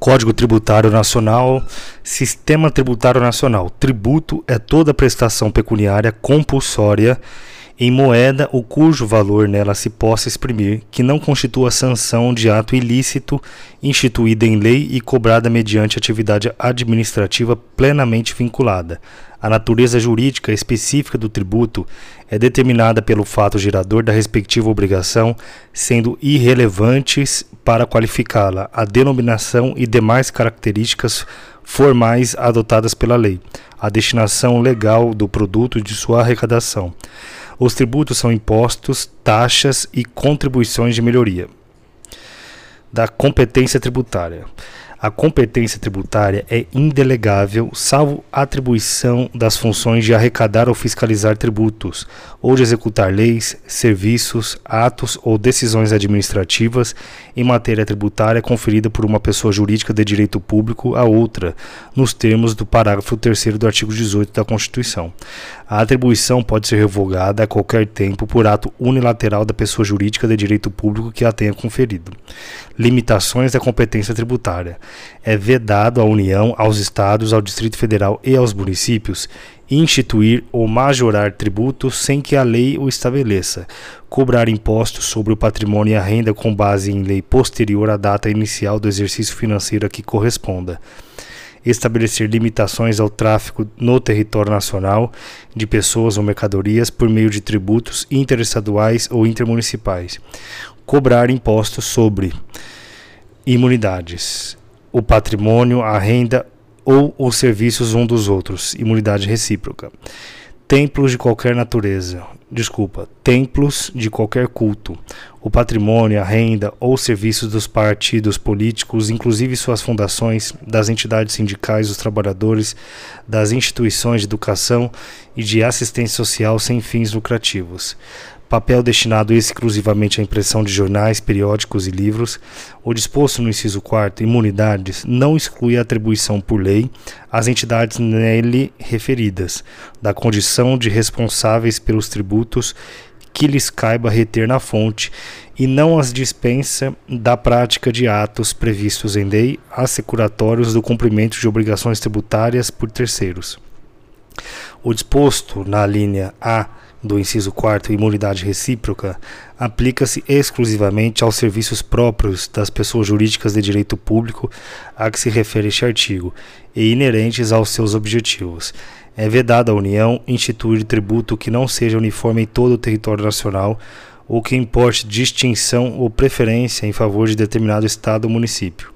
Código Tributário Nacional, Sistema Tributário Nacional. Tributo é toda prestação pecuniária compulsória em moeda ou cujo valor nela se possa exprimir, que não constitua sanção de ato ilícito instituída em lei e cobrada mediante atividade administrativa plenamente vinculada. A natureza jurídica específica do tributo é determinada pelo fato gerador da respectiva obrigação, sendo irrelevantes para qualificá-la a denominação e demais características formais adotadas pela lei, a destinação legal do produto e de sua arrecadação. Os tributos são impostos, taxas e contribuições de melhoria da competência tributária. A competência tributária é indelegável, salvo atribuição das funções de arrecadar ou fiscalizar tributos, ou de executar leis, serviços, atos ou decisões administrativas em matéria tributária conferida por uma pessoa jurídica de direito público a outra, nos termos do parágrafo 3 do artigo 18 da Constituição. A atribuição pode ser revogada a qualquer tempo por ato unilateral da pessoa jurídica de direito público que a tenha conferido. Limitações da competência tributária é vedado à União, aos Estados, ao Distrito Federal e aos municípios instituir ou majorar tributos sem que a lei o estabeleça, cobrar impostos sobre o patrimônio e a renda com base em lei posterior à data inicial do exercício financeiro a que corresponda estabelecer limitações ao tráfico no território nacional de pessoas ou mercadorias por meio de tributos interestaduais ou intermunicipais, cobrar impostos sobre imunidades, o patrimônio, a renda ou os serviços um dos outros, imunidade recíproca. Templos de qualquer natureza, desculpa, templos de qualquer culto, o patrimônio, a renda ou serviços dos partidos políticos, inclusive suas fundações, das entidades sindicais dos trabalhadores, das instituições de educação e de assistência social sem fins lucrativos papel destinado exclusivamente à impressão de jornais, periódicos e livros, o disposto no inciso 4 imunidades não exclui a atribuição por lei às entidades nele referidas da condição de responsáveis pelos tributos que lhes caiba reter na fonte e não as dispensa da prática de atos previstos em lei assecuratórios do cumprimento de obrigações tributárias por terceiros. O disposto na linha A do inciso 4 imunidade recíproca aplica-se exclusivamente aos serviços próprios das pessoas jurídicas de direito público a que se refere este artigo e inerentes aos seus objetivos. É vedado à União instituir tributo que não seja uniforme em todo o território nacional ou que importe distinção ou preferência em favor de determinado estado ou município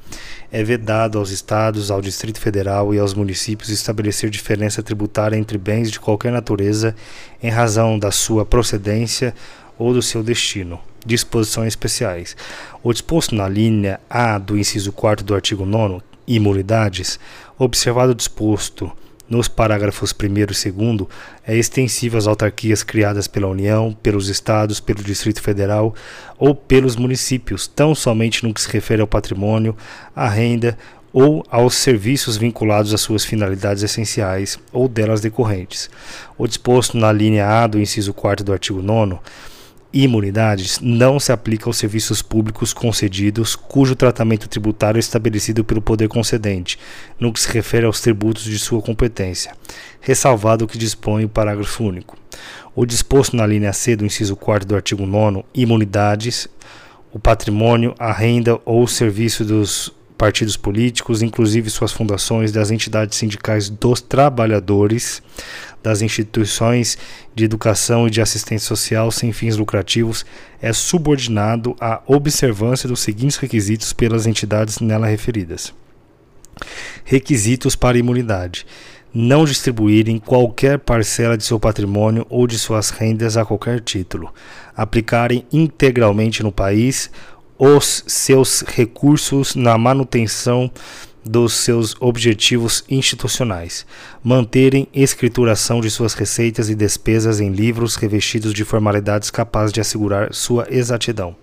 é vedado aos estados, ao Distrito Federal e aos municípios estabelecer diferença tributária entre bens de qualquer natureza em razão da sua procedência ou do seu destino. Disposições especiais. O disposto na linha A do inciso 4 do artigo 9, imunidades, observado o disposto nos parágrafos 1 e 2, é extensivo às autarquias criadas pela União, pelos estados, pelo Distrito Federal ou pelos municípios, tão somente no que se refere ao patrimônio, à renda ou aos serviços vinculados às suas finalidades essenciais ou delas decorrentes. O disposto na linha A do inciso 4 do artigo 9 imunidades não se aplica aos serviços públicos concedidos cujo tratamento tributário é estabelecido pelo poder concedente, no que se refere aos tributos de sua competência, ressalvado o que dispõe o parágrafo único. O disposto na linha C do inciso 4 do artigo 9 imunidades, o patrimônio, a renda ou o serviço dos partidos políticos, inclusive suas fundações, das entidades sindicais dos trabalhadores, das instituições de educação e de assistência social sem fins lucrativos é subordinado à observância dos seguintes requisitos pelas entidades nela referidas. Requisitos para imunidade: não distribuírem qualquer parcela de seu patrimônio ou de suas rendas a qualquer título, aplicarem integralmente no país os seus recursos na manutenção dos seus objetivos institucionais, manterem escrituração de suas receitas e despesas em livros revestidos de formalidades capazes de assegurar sua exatidão.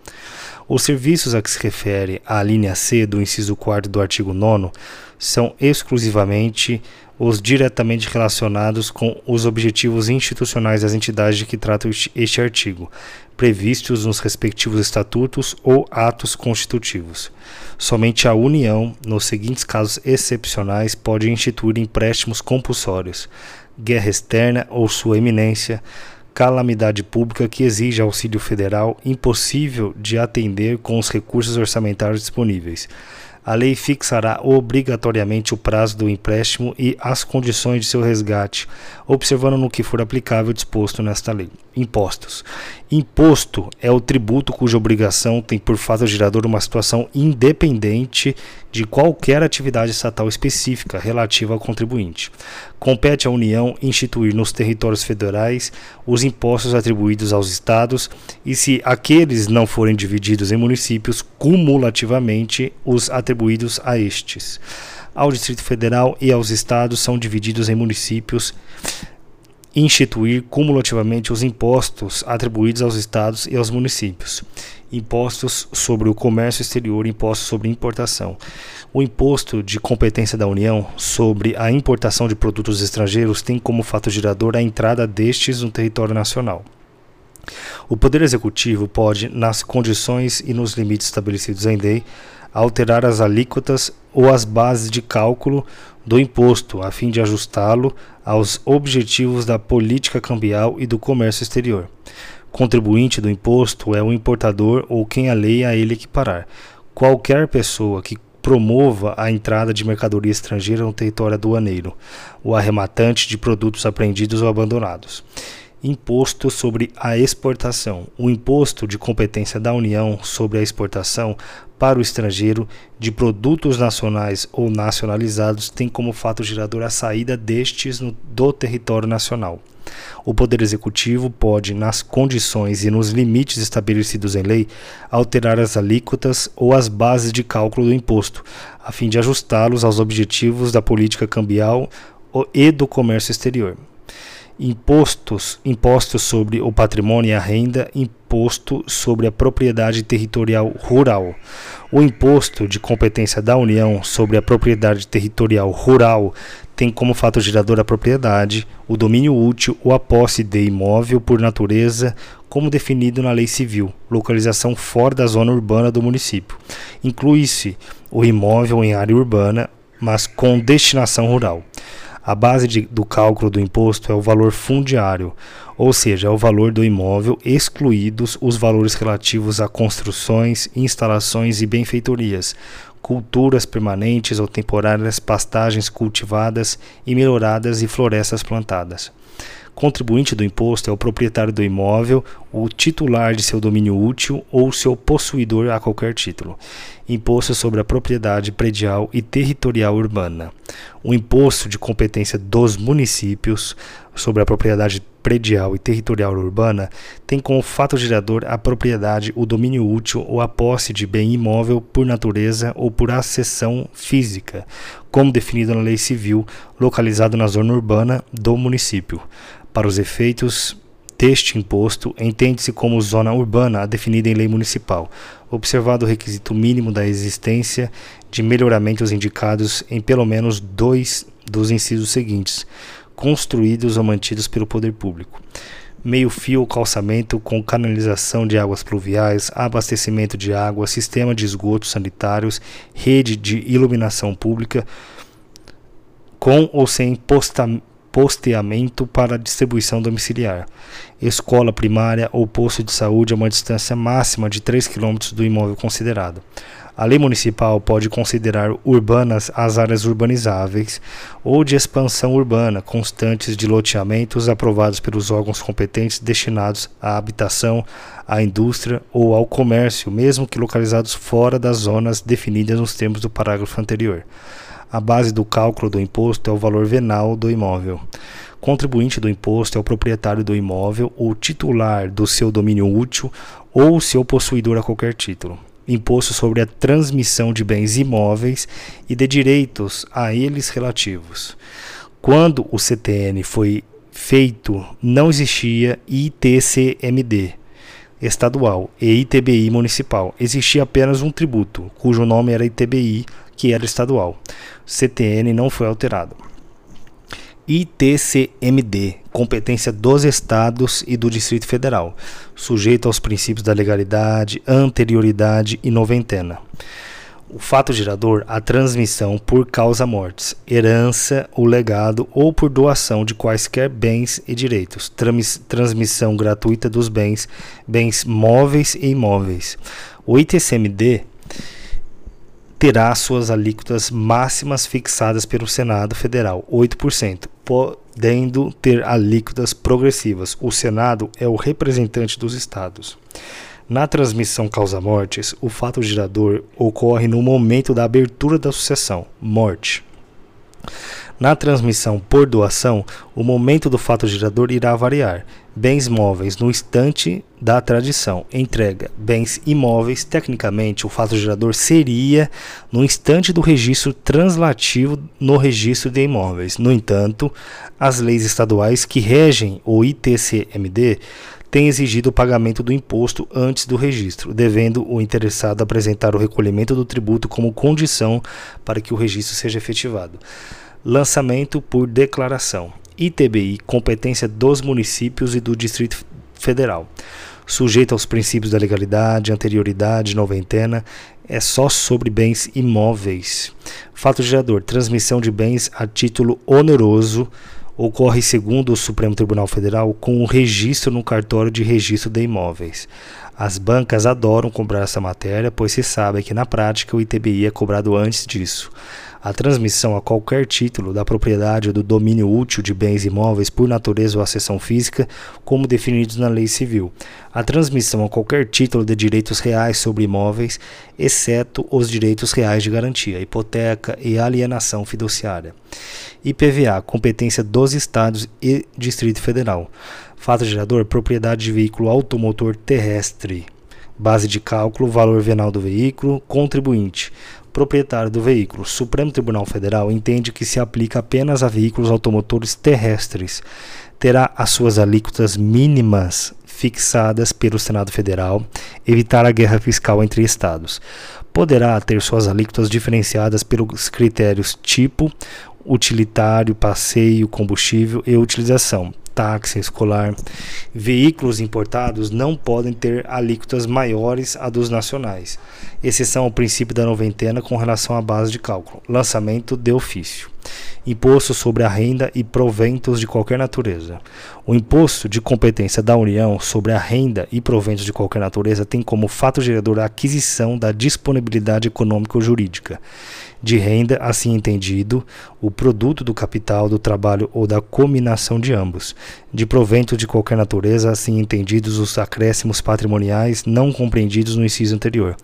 Os serviços a que se refere a linha C do inciso 4 do artigo 9 são exclusivamente os diretamente relacionados com os objetivos institucionais das entidades de que trata este artigo, previstos nos respectivos estatutos ou atos constitutivos. Somente a União, nos seguintes casos excepcionais, pode instituir empréstimos compulsórios: guerra externa ou sua eminência, calamidade pública que exige auxílio federal impossível de atender com os recursos orçamentários disponíveis a lei fixará obrigatoriamente o prazo do empréstimo e as condições de seu resgate, observando no que for aplicável disposto nesta lei. Impostos. Imposto é o tributo cuja obrigação tem por fato gerador uma situação independente de qualquer atividade estatal específica relativa ao contribuinte. Compete à União instituir nos territórios federais os impostos atribuídos aos estados e, se aqueles não forem divididos em municípios, cumulativamente os atribuídos a estes. Ao Distrito Federal e aos estados são divididos em municípios instituir cumulativamente os impostos atribuídos aos estados e aos municípios. Impostos sobre o comércio exterior, impostos sobre importação. O imposto de competência da União sobre a importação de produtos estrangeiros tem como fato gerador a entrada destes no território nacional. O Poder Executivo pode, nas condições e nos limites estabelecidos em lei, alterar as alíquotas ou as bases de cálculo do imposto, a fim de ajustá-lo aos objetivos da política cambial e do comércio exterior. Contribuinte do imposto é o importador ou quem a lei a ele equiparar. Qualquer pessoa que promova a entrada de mercadoria estrangeira no território aduaneiro, o arrematante de produtos apreendidos ou abandonados. Imposto sobre a exportação. O imposto de competência da União sobre a exportação para o estrangeiro de produtos nacionais ou nacionalizados tem como fato gerador a saída destes no, do território nacional. O Poder Executivo pode, nas condições e nos limites estabelecidos em lei, alterar as alíquotas ou as bases de cálculo do imposto, a fim de ajustá-los aos objetivos da política cambial e do comércio exterior impostos, impostos sobre o patrimônio e a renda, imposto sobre a propriedade territorial rural. O imposto de competência da União sobre a propriedade territorial rural tem como fato gerador a propriedade, o domínio útil ou a posse de imóvel por natureza, como definido na lei civil, localização fora da zona urbana do município. Inclui-se o imóvel em área urbana, mas com destinação rural. A base de, do cálculo do imposto é o valor fundiário, ou seja, é o valor do imóvel, excluídos os valores relativos a construções, instalações e benfeitorias, culturas permanentes ou temporárias, pastagens cultivadas e melhoradas e florestas plantadas. Contribuinte do imposto é o proprietário do imóvel, o titular de seu domínio útil ou seu possuidor a qualquer título. Imposto sobre a propriedade predial e territorial urbana. O imposto de competência dos municípios sobre a propriedade predial e territorial urbana tem como fato gerador a propriedade, o domínio útil ou a posse de bem imóvel por natureza ou por acessão física, como definido na lei civil, localizado na zona urbana do município. Para os efeitos deste imposto, entende-se como zona urbana definida em lei municipal, observado o requisito mínimo da existência de melhoramentos indicados em pelo menos dois dos incisos seguintes, construídos ou mantidos pelo poder público. Meio-fio calçamento com canalização de águas pluviais, abastecimento de água, sistema de esgotos sanitários, rede de iluminação pública, com ou sem postamento posteamento para distribuição domiciliar. Escola primária ou posto de saúde a uma distância máxima de 3 km do imóvel considerado. A lei municipal pode considerar urbanas as áreas urbanizáveis ou de expansão urbana constantes de loteamentos aprovados pelos órgãos competentes destinados à habitação, à indústria ou ao comércio, mesmo que localizados fora das zonas definidas nos termos do parágrafo anterior. A base do cálculo do imposto é o valor venal do imóvel. Contribuinte do imposto é o proprietário do imóvel, o titular do seu domínio útil ou seu possuidor a qualquer título. Imposto sobre a transmissão de bens imóveis e de direitos a eles relativos. Quando o CTN foi feito, não existia ITCMD, estadual e ITBI municipal. Existia apenas um tributo, cujo nome era ITBI, que era estadual. CTN não foi alterado. ITCMD, competência dos estados e do Distrito Federal, sujeito aos princípios da legalidade, anterioridade e noventena. O fato gerador, a transmissão por causa mortes, herança ou legado ou por doação de quaisquer bens e direitos, Trans transmissão gratuita dos bens, bens móveis e imóveis. O ITCMD terá suas alíquotas máximas fixadas pelo Senado Federal, 8%, podendo ter alíquotas progressivas. O Senado é o representante dos estados. Na transmissão causa-mortes, o fato gerador ocorre no momento da abertura da sucessão, morte. Na transmissão por doação, o momento do fato gerador irá variar. Bens móveis no instante da tradição. Entrega. Bens imóveis, tecnicamente, o fato gerador seria no instante do registro translativo no registro de imóveis. No entanto, as leis estaduais que regem o ITCMD têm exigido o pagamento do imposto antes do registro, devendo o interessado apresentar o recolhimento do tributo como condição para que o registro seja efetivado. Lançamento por declaração. ITBI, competência dos municípios e do Distrito Federal. Sujeito aos princípios da legalidade, anterioridade, noventena, é só sobre bens imóveis. Fato gerador: transmissão de bens a título oneroso ocorre, segundo o Supremo Tribunal Federal, com o registro no cartório de registro de imóveis. As bancas adoram cobrar essa matéria, pois se sabe que na prática o ITBI é cobrado antes disso. A transmissão a qualquer título da propriedade ou do domínio útil de bens imóveis por natureza ou acessão física, como definidos na lei civil. A transmissão a qualquer título de direitos reais sobre imóveis, exceto os direitos reais de garantia, hipoteca e alienação fiduciária. IPVA, competência dos estados e Distrito Federal. Fato gerador, propriedade de veículo automotor terrestre. Base de cálculo, valor venal do veículo, contribuinte proprietário do veículo. O Supremo Tribunal Federal entende que se aplica apenas a veículos automotores terrestres. Terá as suas alíquotas mínimas fixadas pelo Senado Federal, evitar a guerra fiscal entre estados. Poderá ter suas alíquotas diferenciadas pelos critérios tipo, utilitário, passeio, combustível e utilização, táxi escolar. Veículos importados não podem ter alíquotas maiores a dos nacionais, exceção ao princípio da noventena com relação à base de cálculo. Lançamento de ofício. Imposto sobre a renda e proventos de qualquer natureza. O imposto de competência da União sobre a renda e proventos de qualquer natureza tem como fato gerador a aquisição da disponibilidade econômico-jurídica de renda, assim entendido, o produto do capital, do trabalho ou da combinação de ambos, de provento de qualquer natureza, assim entendidos os acréscimos patrimoniais não compreendidos no inciso anterior.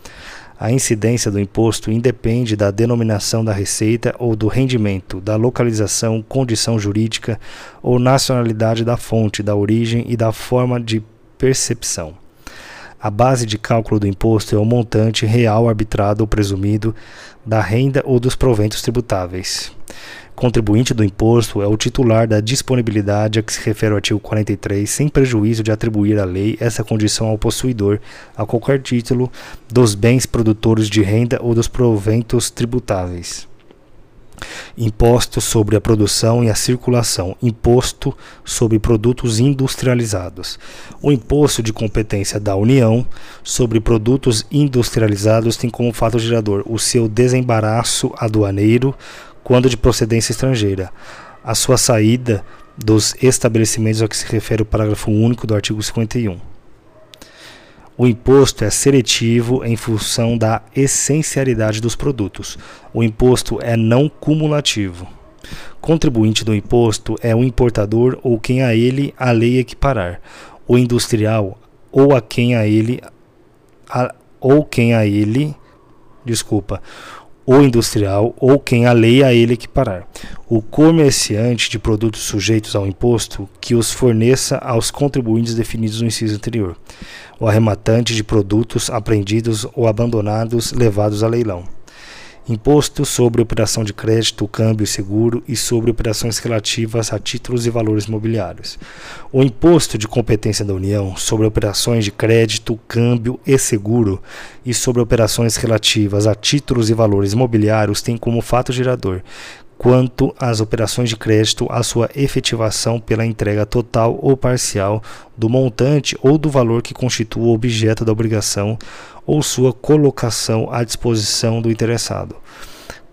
A incidência do imposto independe da denominação da receita ou do rendimento, da localização, condição jurídica ou nacionalidade da fonte, da origem e da forma de percepção. A base de cálculo do imposto é o montante real arbitrado ou presumido da renda ou dos proventos tributáveis. Contribuinte do imposto é o titular da disponibilidade a que se refere o artigo 43, sem prejuízo de atribuir à lei essa condição ao possuidor, a qualquer título, dos bens produtores de renda ou dos proventos tributáveis. Imposto sobre a produção e a circulação, imposto sobre produtos industrializados. O imposto de competência da União sobre produtos industrializados tem como fato gerador o seu desembaraço aduaneiro quando de procedência estrangeira, a sua saída dos estabelecimentos a que se refere o parágrafo único do artigo 51. O imposto é seletivo em função da essencialidade dos produtos. O imposto é não cumulativo. Contribuinte do imposto é o importador ou quem a ele a lei equiparar, o industrial ou a quem a ele a, ou quem a ele, desculpa, o industrial ou quem a lei a ele equiparar. O comerciante de produtos sujeitos ao imposto que os forneça aos contribuintes definidos no inciso anterior. O arrematante de produtos apreendidos ou abandonados levados a leilão. Imposto sobre operação de crédito, câmbio seguro e sobre operações relativas a títulos e valores imobiliários. O imposto de competência da União sobre operações de crédito, câmbio e seguro e sobre operações relativas a títulos e valores imobiliários tem como fato gerador quanto às operações de crédito, a sua efetivação pela entrega total ou parcial do montante ou do valor que constitua o objeto da obrigação ou sua colocação à disposição do interessado.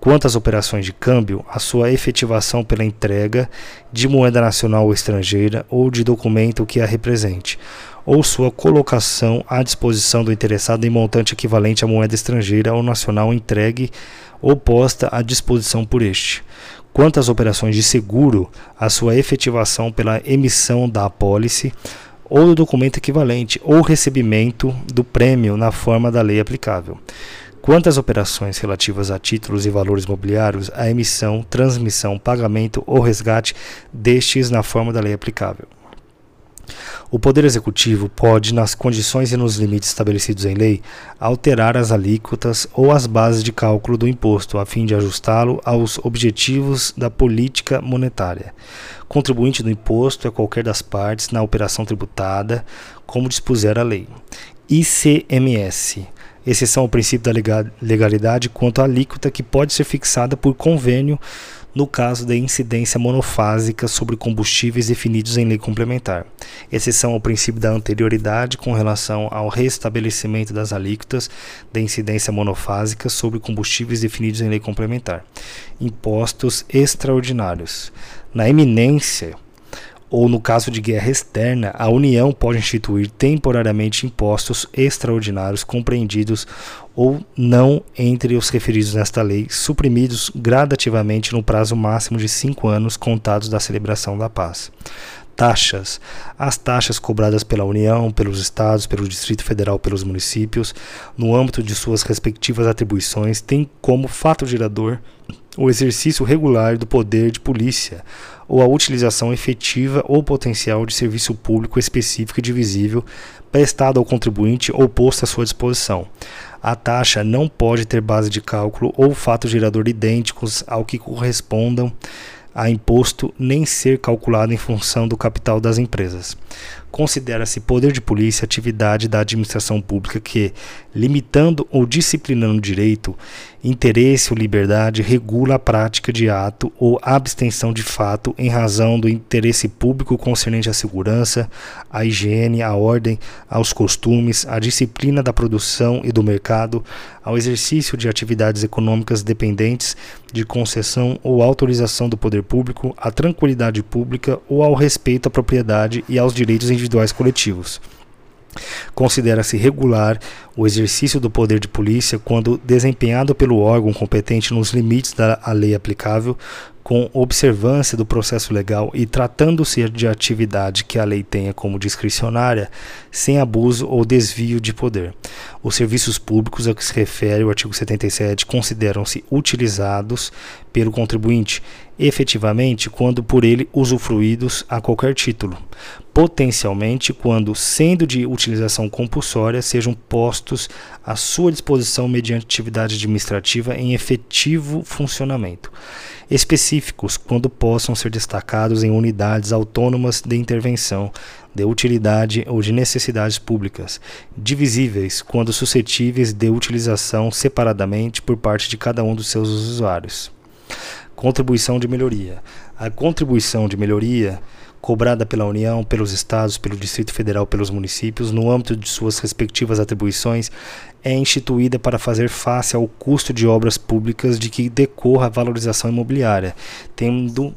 Quanto às operações de câmbio, a sua efetivação pela entrega de moeda nacional ou estrangeira ou de documento que a represente, ou sua colocação à disposição do interessado em montante equivalente à moeda estrangeira ou nacional entregue ou posta à disposição por este. Quanto às operações de seguro, a sua efetivação pela emissão da apólice ou do documento equivalente, ou recebimento do prêmio na forma da lei aplicável. Quanto às operações relativas a títulos e valores mobiliários, a emissão, transmissão, pagamento ou resgate destes na forma da lei aplicável. O Poder Executivo pode, nas condições e nos limites estabelecidos em lei, alterar as alíquotas ou as bases de cálculo do imposto, a fim de ajustá-lo aos objetivos da política monetária. Contribuinte do imposto é qualquer das partes na operação tributada, como dispuser a lei. ICMS exceção ao princípio da legalidade quanto à alíquota que pode ser fixada por convênio no caso da incidência monofásica sobre combustíveis definidos em lei complementar, exceção ao princípio da anterioridade com relação ao restabelecimento das alíquotas da incidência monofásica sobre combustíveis definidos em lei complementar, impostos extraordinários. Na eminência ou no caso de guerra externa, a União pode instituir temporariamente impostos extraordinários compreendidos ou não entre os referidos nesta lei, suprimidos gradativamente no prazo máximo de cinco anos contados da celebração da paz. Taxas. As taxas cobradas pela União, pelos Estados, pelo Distrito Federal, pelos municípios, no âmbito de suas respectivas atribuições, têm como fato gerador o exercício regular do poder de polícia ou a utilização efetiva ou potencial de serviço público específico e divisível prestado ao contribuinte ou posto à sua disposição. A taxa não pode ter base de cálculo ou fato gerador idênticos ao que correspondam a imposto nem ser calculado em função do capital das empresas. Considera-se poder de polícia atividade da administração pública que, limitando ou disciplinando direito, interesse ou liberdade, regula a prática de ato ou abstenção de fato em razão do interesse público concernente à segurança, à higiene, à ordem, aos costumes, à disciplina da produção e do mercado, ao exercício de atividades econômicas dependentes de concessão ou autorização do poder público, à tranquilidade pública ou ao respeito à propriedade e aos direitos individuais individuais coletivos. Considera-se regular o exercício do poder de polícia quando desempenhado pelo órgão competente nos limites da lei aplicável, com observância do processo legal e tratando-se de atividade que a lei tenha como discricionária, sem abuso ou desvio de poder. Os serviços públicos a que se refere o artigo 77 consideram-se utilizados pelo contribuinte efetivamente quando por ele usufruídos a qualquer título, potencialmente quando, sendo de utilização compulsória, sejam postos à sua disposição mediante atividade administrativa em efetivo funcionamento específicos quando possam ser destacados em unidades autônomas de intervenção, de utilidade ou de necessidades públicas, divisíveis quando suscetíveis de utilização separadamente por parte de cada um dos seus usuários. Contribuição de melhoria. A contribuição de melhoria cobrada pela União, pelos estados, pelo Distrito Federal, pelos municípios, no âmbito de suas respectivas atribuições, é instituída para fazer face ao custo de obras públicas de que decorra a valorização imobiliária, tendo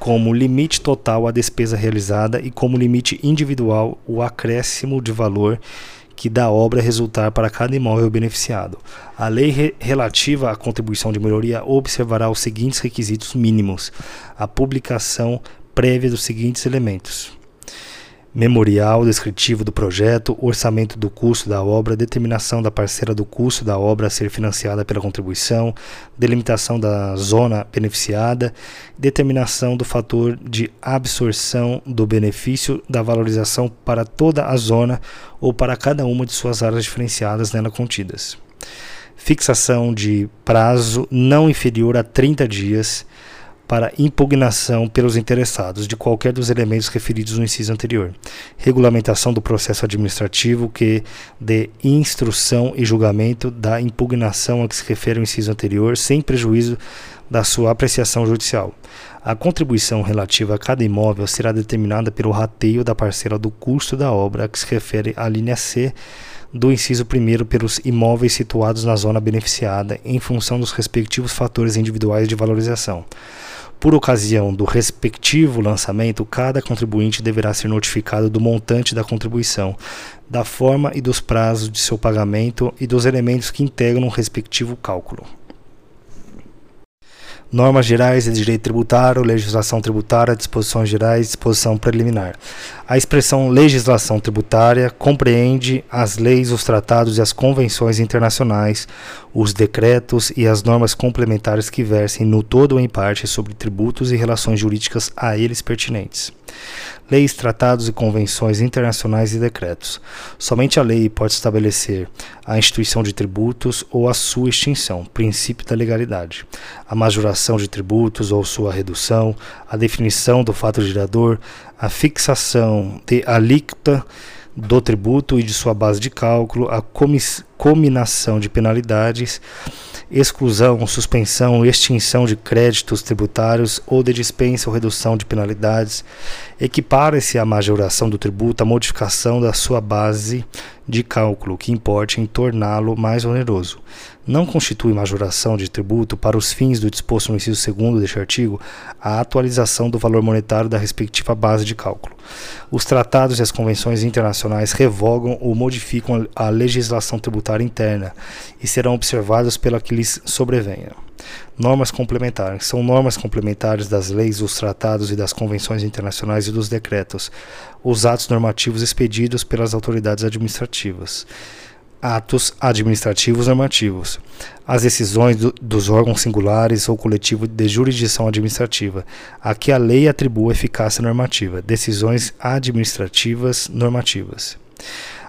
como limite total a despesa realizada e como limite individual o acréscimo de valor que da obra resultar para cada imóvel beneficiado. A lei re relativa à contribuição de melhoria observará os seguintes requisitos mínimos: a publicação prévia dos seguintes elementos: memorial descritivo do projeto, orçamento do custo da obra, determinação da parcela do custo da obra a ser financiada pela contribuição, delimitação da zona beneficiada, determinação do fator de absorção do benefício da valorização para toda a zona ou para cada uma de suas áreas diferenciadas nela contidas. fixação de prazo não inferior a 30 dias para impugnação pelos interessados de qualquer dos elementos referidos no inciso anterior. Regulamentação do processo administrativo que dê instrução e julgamento da impugnação a que se refere o inciso anterior, sem prejuízo da sua apreciação judicial. A contribuição relativa a cada imóvel será determinada pelo rateio da parcela do custo da obra a que se refere a linha C do inciso 1 pelos imóveis situados na zona beneficiada em função dos respectivos fatores individuais de valorização. Por ocasião do respectivo lançamento, cada contribuinte deverá ser notificado do montante da contribuição, da forma e dos prazos de seu pagamento e dos elementos que integram o respectivo cálculo normas gerais de direito tributário, legislação tributária, disposições gerais, disposição preliminar. A expressão legislação tributária compreende as leis, os tratados e as convenções internacionais, os decretos e as normas complementares que versem no todo ou em parte sobre tributos e relações jurídicas a eles pertinentes leis, tratados e convenções internacionais e decretos. Somente a lei pode estabelecer a instituição de tributos ou a sua extinção, princípio da legalidade, a majoração de tributos ou sua redução, a definição do fato gerador, a fixação de alíquota do tributo e de sua base de cálculo, a cominação de penalidades, exclusão, suspensão, extinção de créditos tributários ou de dispensa ou redução de penalidades, equipara-se à majoração do tributo à modificação da sua base de cálculo, que importe em torná-lo mais oneroso. Não constitui majoração de tributo para os fins do disposto no inciso 2 deste artigo a atualização do valor monetário da respectiva base de cálculo. Os tratados e as convenções internacionais revogam ou modificam a legislação tributária interna e serão observados pela que lhes sobrevenha. Normas complementares são normas complementares das leis, dos tratados e das convenções internacionais e dos decretos, os atos normativos expedidos pelas autoridades administrativas. Atos administrativos normativos. As decisões do, dos órgãos singulares ou coletivos de jurisdição administrativa, a que a lei atribua eficácia normativa. Decisões administrativas normativas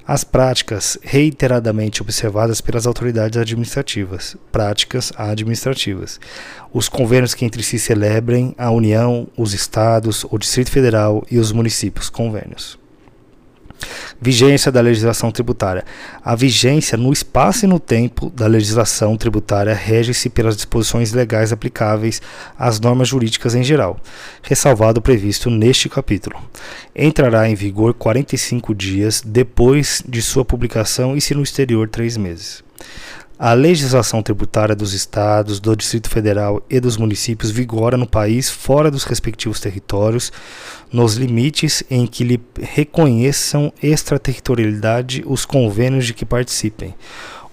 as práticas reiteradamente observadas pelas autoridades administrativas, práticas administrativas, os convênios que entre si celebrem a União, os estados, o Distrito Federal e os municípios, convênios. Vigência da legislação tributária. A vigência no espaço e no tempo da legislação tributária rege-se pelas disposições legais aplicáveis às normas jurídicas em geral, ressalvado o previsto neste capítulo. Entrará em vigor 45 dias depois de sua publicação e, se no exterior, três meses. A legislação tributária dos estados, do Distrito Federal e dos municípios vigora no país fora dos respectivos territórios, nos limites em que lhe reconheçam extraterritorialidade os convênios de que participem,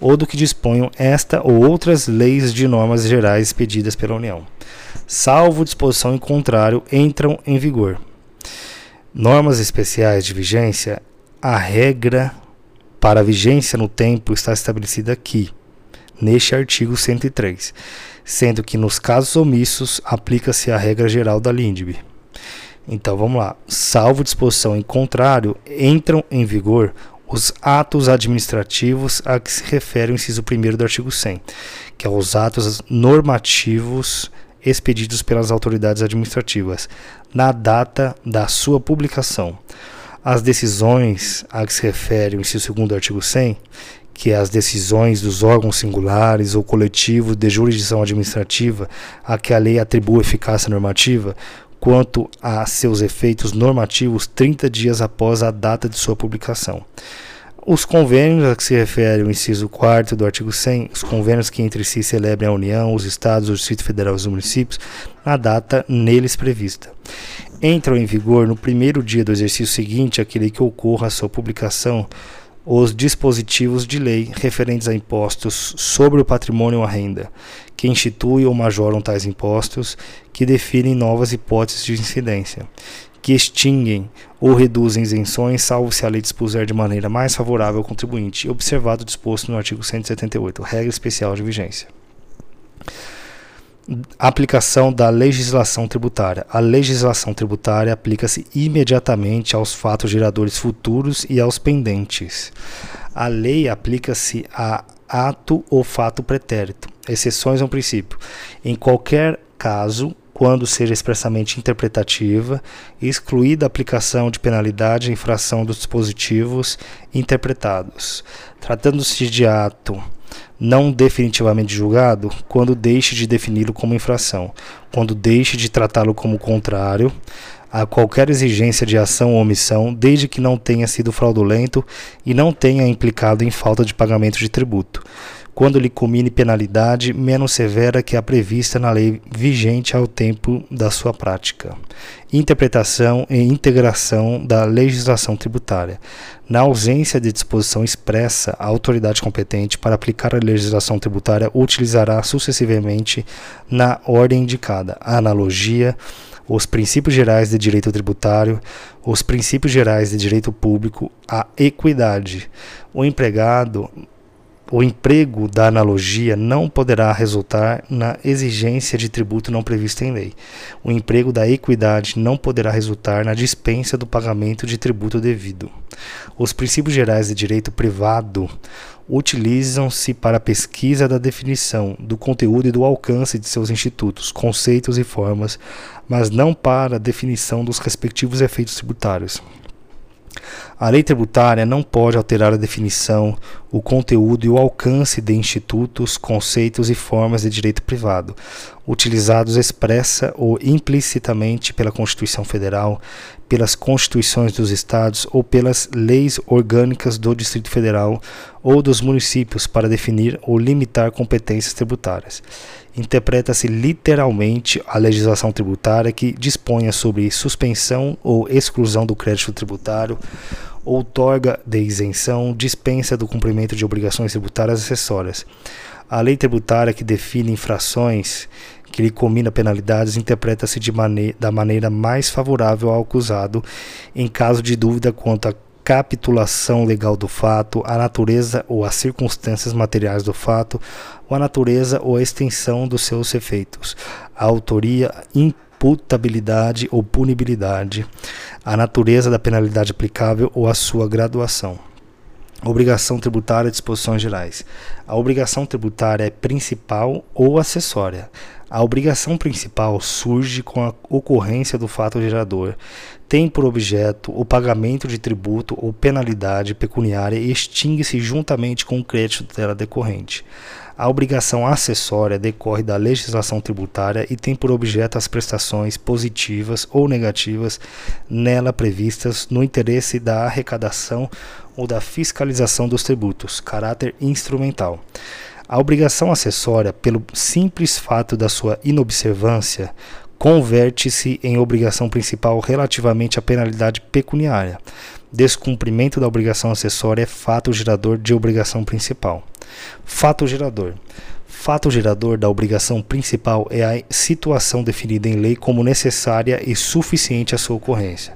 ou do que disponham esta ou outras leis de normas gerais expedidas pela União. Salvo disposição em contrário, entram em vigor. Normas especiais de vigência, a regra para vigência no tempo está estabelecida aqui neste artigo 103, sendo que nos casos omissos aplica-se a regra geral da LINDB. Então vamos lá. Salvo disposição em contrário, entram em vigor os atos administrativos a que se refere o inciso 1 do artigo 100, que é os atos normativos expedidos pelas autoridades administrativas, na data da sua publicação. As decisões a que se refere o inciso 2 do artigo 100, que as decisões dos órgãos singulares ou coletivos de jurisdição administrativa a que a lei atribui eficácia normativa, quanto a seus efeitos normativos 30 dias após a data de sua publicação. Os convênios a que se refere o inciso 4 do artigo 100, os convênios que entre si celebrem a União, os Estados, o Distrito Federal e os municípios, na data neles prevista. Entram em vigor no primeiro dia do exercício seguinte aquele que ocorra a sua publicação os dispositivos de lei referentes a impostos sobre o patrimônio ou a renda, que instituem ou majoram tais impostos, que definem novas hipóteses de incidência, que extinguem ou reduzem isenções, salvo se a lei dispuser de maneira mais favorável ao contribuinte, observado o disposto no artigo 178, regra especial de vigência aplicação da legislação tributária. A legislação tributária aplica-se imediatamente aos fatos geradores futuros e aos pendentes. A lei aplica-se a ato ou fato pretérito. Exceções ao princípio. Em qualquer caso, quando seja expressamente interpretativa, excluída a aplicação de penalidade em infração dos dispositivos interpretados. Tratando-se de ato não definitivamente julgado, quando deixe de defini-lo como infração, quando deixe de tratá-lo como contrário a qualquer exigência de ação ou omissão, desde que não tenha sido fraudulento e não tenha implicado em falta de pagamento de tributo quando lhe comine penalidade menos severa que a prevista na lei vigente ao tempo da sua prática. Interpretação e integração da legislação tributária. Na ausência de disposição expressa, a autoridade competente para aplicar a legislação tributária utilizará sucessivamente, na ordem indicada, a analogia, os princípios gerais de direito tributário, os princípios gerais de direito público, a equidade. O empregado o emprego da analogia não poderá resultar na exigência de tributo não previsto em lei. O emprego da equidade não poderá resultar na dispensa do pagamento de tributo devido. Os princípios gerais de direito privado utilizam-se para a pesquisa da definição do conteúdo e do alcance de seus institutos, conceitos e formas, mas não para a definição dos respectivos efeitos tributários. A lei tributária não pode alterar a definição, o conteúdo e o alcance de institutos, conceitos e formas de direito privado, utilizados expressa ou implicitamente pela Constituição Federal, pelas constituições dos estados ou pelas leis orgânicas do Distrito Federal ou dos municípios para definir ou limitar competências tributárias interpreta-se literalmente a legislação tributária que disponha sobre suspensão ou exclusão do crédito tributário, outorga de isenção, dispensa do cumprimento de obrigações tributárias acessórias. A lei tributária que define infrações que lhe combina penalidades interpreta-se mane da maneira mais favorável ao acusado em caso de dúvida quanto à capitulação legal do fato, a natureza ou as circunstâncias materiais do fato, ou a natureza ou a extensão dos seus efeitos, a autoria, imputabilidade ou punibilidade, a natureza da penalidade aplicável ou a sua graduação. Obrigação tributária disposições gerais. A obrigação tributária é principal ou acessória. A obrigação principal surge com a ocorrência do fato gerador. Tem por objeto o pagamento de tributo ou penalidade pecuniária e extingue-se juntamente com o crédito dela decorrente. A obrigação acessória decorre da legislação tributária e tem por objeto as prestações positivas ou negativas nela previstas no interesse da arrecadação ou da fiscalização dos tributos, caráter instrumental. A obrigação acessória, pelo simples fato da sua inobservância, converte-se em obrigação principal relativamente à penalidade pecuniária. Descumprimento da obrigação acessória é fato gerador de obrigação principal. Fato gerador. Fato gerador da obrigação principal é a situação definida em lei como necessária e suficiente à sua ocorrência.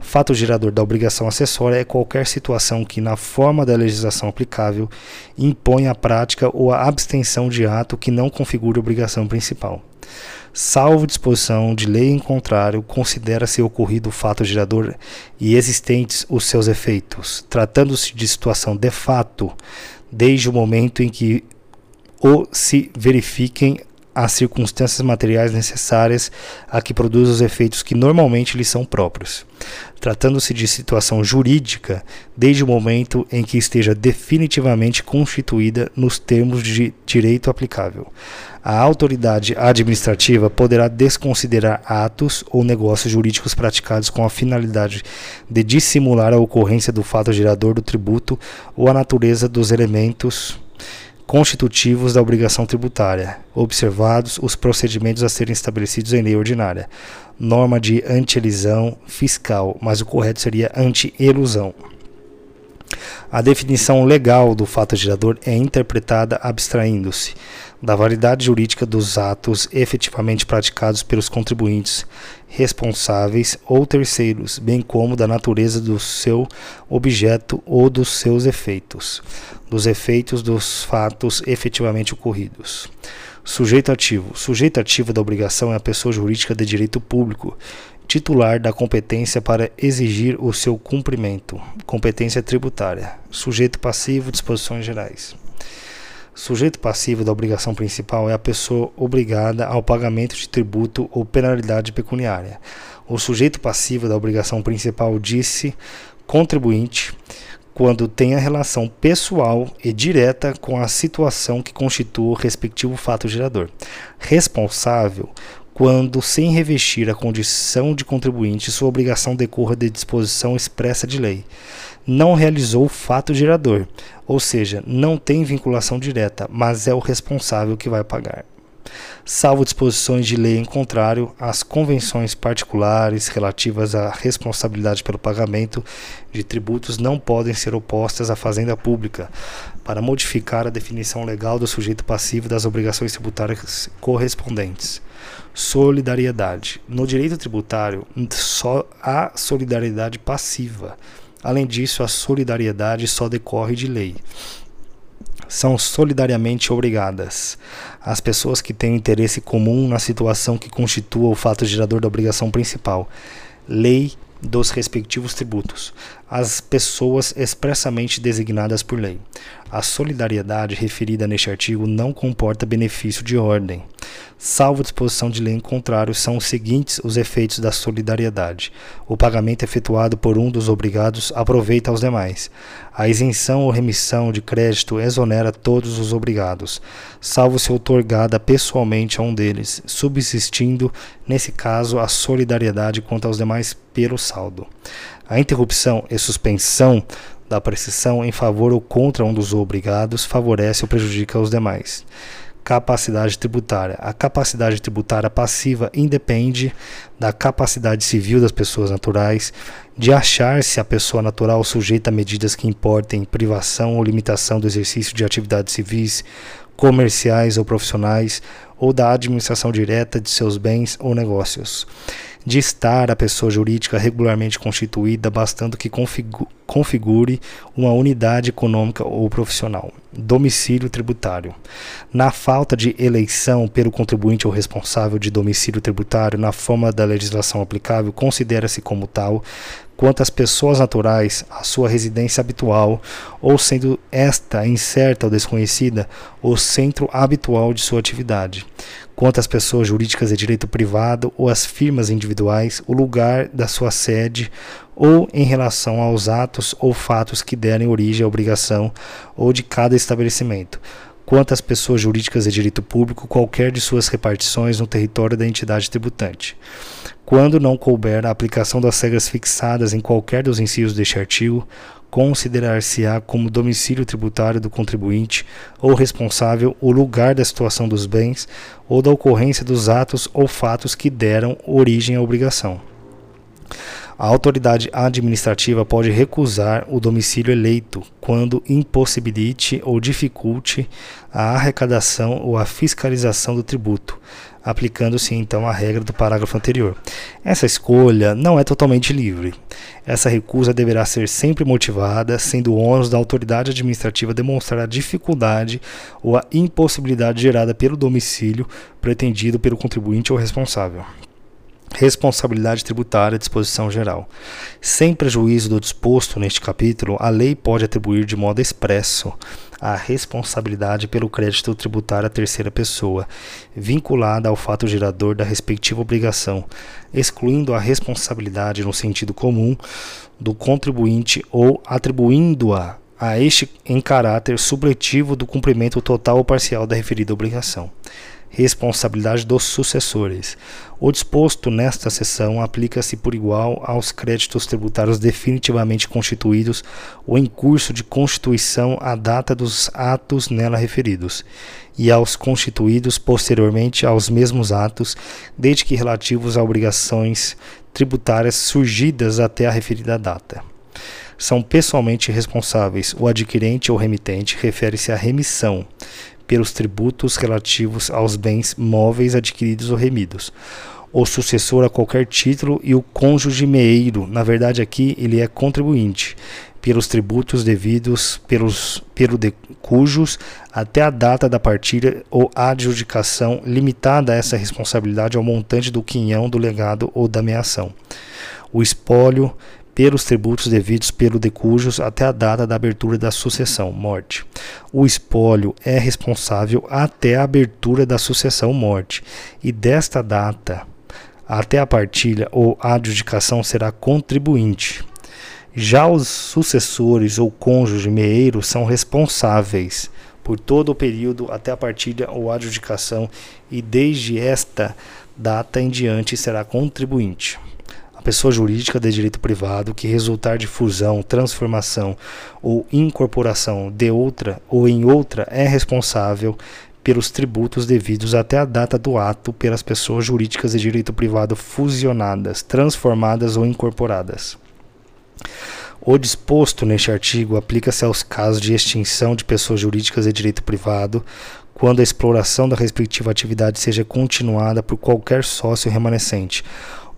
Fato gerador da obrigação acessória é qualquer situação que, na forma da legislação aplicável, impõe a prática ou a abstenção de ato que não configure obrigação principal. Salvo disposição de lei em contrário, considera-se ocorrido o fato gerador e existentes os seus efeitos, tratando-se de situação de fato, desde o momento em que o se verifiquem as circunstâncias materiais necessárias a que produz os efeitos que normalmente lhe são próprios. Tratando-se de situação jurídica, desde o momento em que esteja definitivamente constituída nos termos de direito aplicável. A autoridade administrativa poderá desconsiderar atos ou negócios jurídicos praticados com a finalidade de dissimular a ocorrência do fato gerador do tributo ou a natureza dos elementos constitutivos da obrigação tributária, observados os procedimentos a serem estabelecidos em lei ordinária. Norma de anti-elisão fiscal, mas o correto seria anti-elusão. A definição legal do fato gerador é interpretada abstraindo-se da validade jurídica dos atos efetivamente praticados pelos contribuintes responsáveis ou terceiros, bem como da natureza do seu objeto ou dos seus efeitos, dos efeitos dos fatos efetivamente ocorridos. Sujeito ativo. Sujeito ativo da obrigação é a pessoa jurídica de direito público, titular da competência para exigir o seu cumprimento. Competência tributária. Sujeito passivo, disposições gerais. Sujeito passivo da obrigação principal é a pessoa obrigada ao pagamento de tributo ou penalidade pecuniária. O sujeito passivo da obrigação principal disse contribuinte quando tem a relação pessoal e direta com a situação que constitua o respectivo fato gerador. Responsável quando, sem revestir a condição de contribuinte, sua obrigação decorra de disposição expressa de lei. Não realizou o fato gerador, ou seja, não tem vinculação direta, mas é o responsável que vai pagar salvo disposições de lei em contrário às convenções particulares relativas à responsabilidade pelo pagamento de tributos não podem ser opostas à fazenda pública para modificar a definição legal do sujeito passivo das obrigações tributárias correspondentes. Solidariedade. No direito tributário, só há solidariedade passiva. Além disso, a solidariedade só decorre de lei são solidariamente obrigadas. As pessoas que têm interesse comum na situação que constitua o fato gerador da obrigação principal. Lei dos respectivos tributos, as pessoas expressamente designadas por lei. A solidariedade referida neste artigo não comporta benefício de ordem. Salvo disposição de lei em contrário, são os seguintes os efeitos da solidariedade. O pagamento efetuado por um dos obrigados aproveita aos demais. A isenção ou remissão de crédito exonera todos os obrigados, salvo se outorgada pessoalmente a um deles, subsistindo, nesse caso, a solidariedade quanto aos demais pelo saldo. A interrupção e suspensão da prescrição em favor ou contra um dos obrigados favorece ou prejudica os demais. Capacidade tributária. A capacidade tributária passiva independe da capacidade civil das pessoas naturais de achar-se a pessoa natural sujeita a medidas que importem privação ou limitação do exercício de atividades civis, comerciais ou profissionais ou da administração direta de seus bens ou negócios de estar a pessoa jurídica regularmente constituída, bastando que configure uma unidade econômica ou profissional. Domicílio tributário. Na falta de eleição pelo contribuinte ou responsável de domicílio tributário na forma da legislação aplicável, considera-se como tal quanto às pessoas naturais, a sua residência habitual, ou sendo esta incerta ou desconhecida, o centro habitual de sua atividade. Quanto às pessoas jurídicas de direito privado ou às firmas individuais, o lugar da sua sede ou em relação aos atos ou fatos que derem origem à obrigação ou de cada estabelecimento quanto às pessoas jurídicas de direito público, qualquer de suas repartições no território da entidade tributante quando não couber a aplicação das regras fixadas em qualquer dos incisos deste artigo, considerar-se-á como domicílio tributário do contribuinte ou responsável o lugar da situação dos bens ou da ocorrência dos atos ou fatos que deram origem à obrigação. A autoridade administrativa pode recusar o domicílio eleito quando impossibilite ou dificulte a arrecadação ou a fiscalização do tributo, aplicando-se então a regra do parágrafo anterior. Essa escolha não é totalmente livre. Essa recusa deverá ser sempre motivada, sendo o ônus da autoridade administrativa demonstrar a dificuldade ou a impossibilidade gerada pelo domicílio pretendido pelo contribuinte ou responsável. Responsabilidade tributária, disposição geral. Sem prejuízo do disposto neste capítulo, a lei pode atribuir de modo expresso a responsabilidade pelo crédito tributário à terceira pessoa, vinculada ao fato gerador da respectiva obrigação, excluindo a responsabilidade no sentido comum do contribuinte ou atribuindo-a a este em caráter supletivo do cumprimento total ou parcial da referida obrigação responsabilidade dos sucessores. O disposto nesta seção aplica-se por igual aos créditos tributários definitivamente constituídos ou em curso de constituição à data dos atos nela referidos, e aos constituídos posteriormente aos mesmos atos, desde que relativos a obrigações tributárias surgidas até a referida data são pessoalmente responsáveis. O adquirente ou remitente refere-se à remissão, pelos tributos relativos aos bens móveis adquiridos ou remidos. O sucessor a qualquer título e o cônjuge meeiro, na verdade aqui ele é contribuinte, pelos tributos devidos pelos, pelo de cujos até a data da partilha ou adjudicação limitada essa responsabilidade ao montante do quinhão do legado ou da meação. O espólio pelos tributos devidos pelo decujus até a data da abertura da sucessão, morte. O espólio é responsável até a abertura da sucessão, morte, e desta data até a partilha ou adjudicação será contribuinte. Já os sucessores ou cônjuge meeiro são responsáveis por todo o período até a partilha ou adjudicação e desde esta data em diante será contribuinte. Pessoa jurídica de direito privado que resultar de fusão, transformação ou incorporação de outra ou em outra é responsável pelos tributos devidos até a data do ato pelas pessoas jurídicas de direito privado fusionadas, transformadas ou incorporadas. O disposto neste artigo aplica-se aos casos de extinção de pessoas jurídicas de direito privado, quando a exploração da respectiva atividade seja continuada por qualquer sócio remanescente,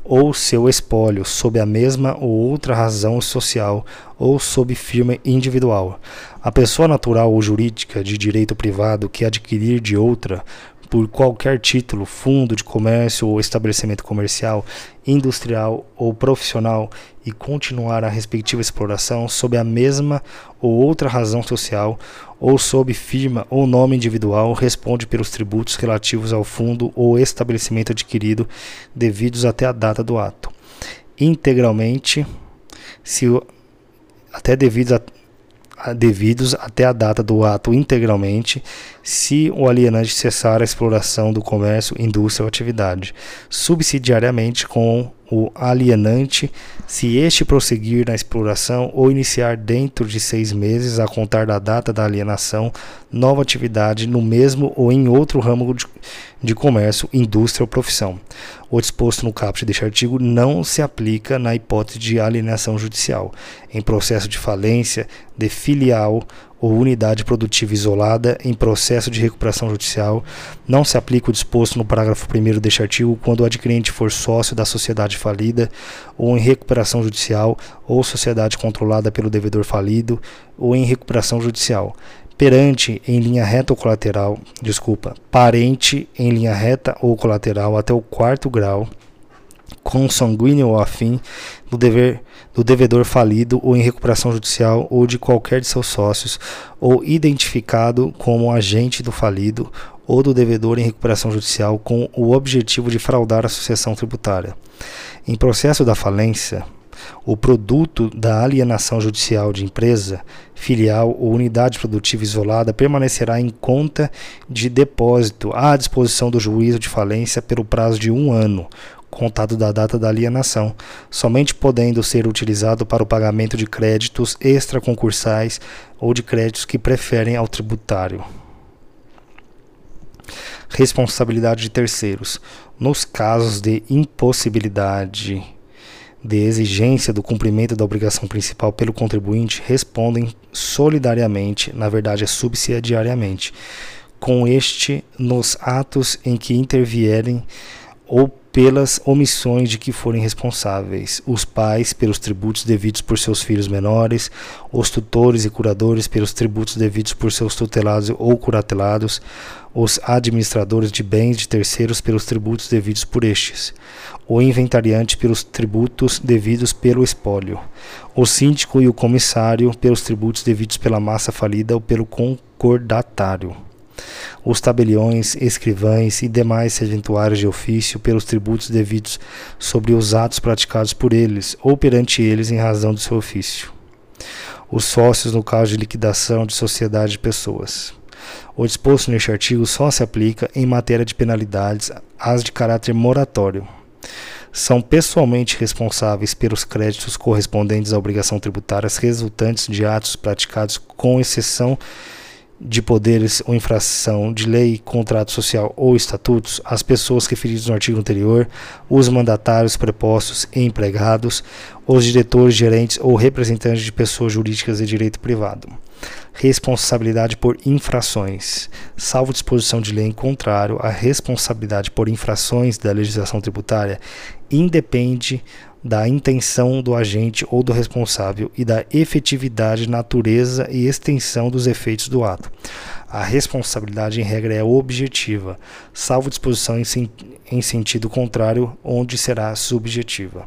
ou seu espólio sob a mesma ou outra razão social ou sob firma individual. A pessoa natural ou jurídica de direito privado que adquirir de outra por qualquer título, fundo de comércio ou estabelecimento comercial, industrial ou profissional e continuar a respectiva exploração sob a mesma ou outra razão social ou sob firma ou nome individual, responde pelos tributos relativos ao fundo ou estabelecimento adquirido devidos até a data do ato. Integralmente, se até devidos a devidos até a data do ato integralmente, se o alienante cessar a exploração do comércio, indústria ou atividade, subsidiariamente com o alienante, se este prosseguir na exploração ou iniciar dentro de seis meses a contar da data da alienação nova atividade no mesmo ou em outro ramo de, de comércio, indústria ou profissão. O disposto no caput deste artigo não se aplica na hipótese de alienação judicial, em processo de falência de filial ou unidade produtiva isolada em processo de recuperação judicial, não se aplica o disposto no parágrafo 1 deste artigo quando o adquirente for sócio da sociedade falida ou em recuperação judicial ou sociedade controlada pelo devedor falido ou em recuperação judicial. Perante em linha reta ou colateral, desculpa, parente em linha reta ou colateral até o quarto grau, consanguíneo ou afim do dever do devedor falido ou em recuperação judicial ou de qualquer de seus sócios, ou identificado como agente do falido ou do devedor em recuperação judicial com o objetivo de fraudar a sucessão tributária. Em processo da falência, o produto da alienação judicial de empresa, filial ou unidade produtiva isolada permanecerá em conta de depósito à disposição do juízo de falência pelo prazo de um ano, contado da data da alienação, somente podendo ser utilizado para o pagamento de créditos extraconcursais ou de créditos que preferem ao tributário. Responsabilidade de terceiros. Nos casos de impossibilidade de exigência do cumprimento da obrigação principal pelo contribuinte, respondem solidariamente, na verdade é subsidiariamente, com este nos atos em que intervierem ou pelas omissões de que forem responsáveis, os pais pelos tributos devidos por seus filhos menores, os tutores e curadores pelos tributos devidos por seus tutelados ou curatelados, os administradores de bens de terceiros pelos tributos devidos por estes, o inventariante pelos tributos devidos pelo espólio, o síndico e o comissário pelos tributos devidos pela massa falida ou pelo concordatário os tabeliões, escrivães e demais serventuários de ofício pelos tributos devidos sobre os atos praticados por eles ou perante eles em razão do seu ofício. Os sócios no caso de liquidação de sociedade de pessoas. O disposto neste artigo só se aplica em matéria de penalidades às de caráter moratório. São pessoalmente responsáveis pelos créditos correspondentes à obrigação tributária resultantes de atos praticados, com exceção de poderes ou infração de lei, contrato social ou estatutos, as pessoas referidas no artigo anterior, os mandatários prepostos e empregados, os diretores, gerentes ou representantes de pessoas jurídicas de direito privado. Responsabilidade por infrações. Salvo disposição de lei em contrário, a responsabilidade por infrações da legislação tributária independe da intenção do agente ou do responsável e da efetividade, natureza e extensão dos efeitos do ato. A responsabilidade, em regra, é objetiva, salvo disposição em, sen em sentido contrário, onde será subjetiva.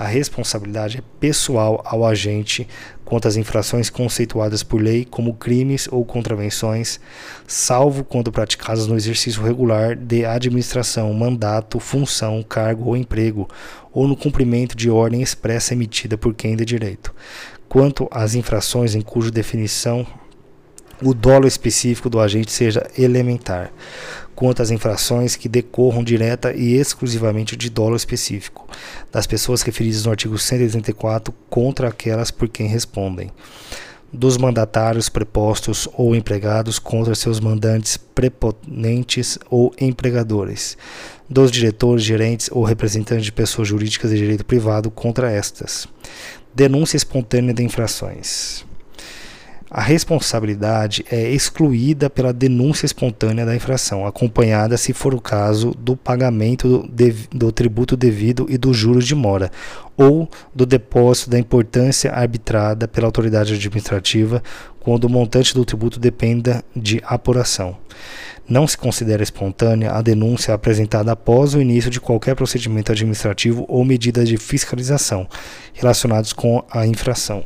A responsabilidade é pessoal ao agente quanto às infrações conceituadas por lei como crimes ou contravenções, salvo quando praticadas no exercício regular de administração, mandato, função, cargo ou emprego, ou no cumprimento de ordem expressa emitida por quem de direito. Quanto às infrações em cuja definição o dolo específico do agente seja elementar, quanto às infrações que decorram direta e exclusivamente de dolo específico, das pessoas referidas no artigo 184 contra aquelas por quem respondem, dos mandatários prepostos ou empregados contra seus mandantes preponentes ou empregadores, dos diretores, gerentes ou representantes de pessoas jurídicas de direito privado contra estas. Denúncia espontânea de infrações. A responsabilidade é excluída pela denúncia espontânea da infração, acompanhada, se for o caso, do pagamento do, do tributo devido e dos juros de mora, ou do depósito da importância arbitrada pela autoridade administrativa quando o montante do tributo dependa de apuração. Não se considera espontânea a denúncia apresentada após o início de qualquer procedimento administrativo ou medida de fiscalização relacionados com a infração.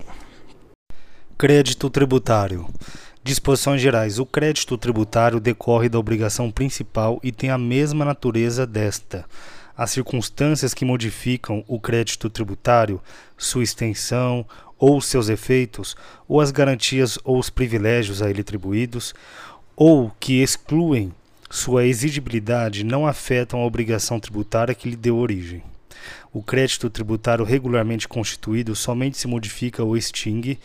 Crédito tributário. Disposições gerais. O crédito tributário decorre da obrigação principal e tem a mesma natureza desta. As circunstâncias que modificam o crédito tributário, sua extensão ou seus efeitos, ou as garantias ou os privilégios a ele atribuídos, ou que excluem sua exigibilidade, não afetam a obrigação tributária que lhe deu origem. O crédito tributário regularmente constituído somente se modifica ou extingue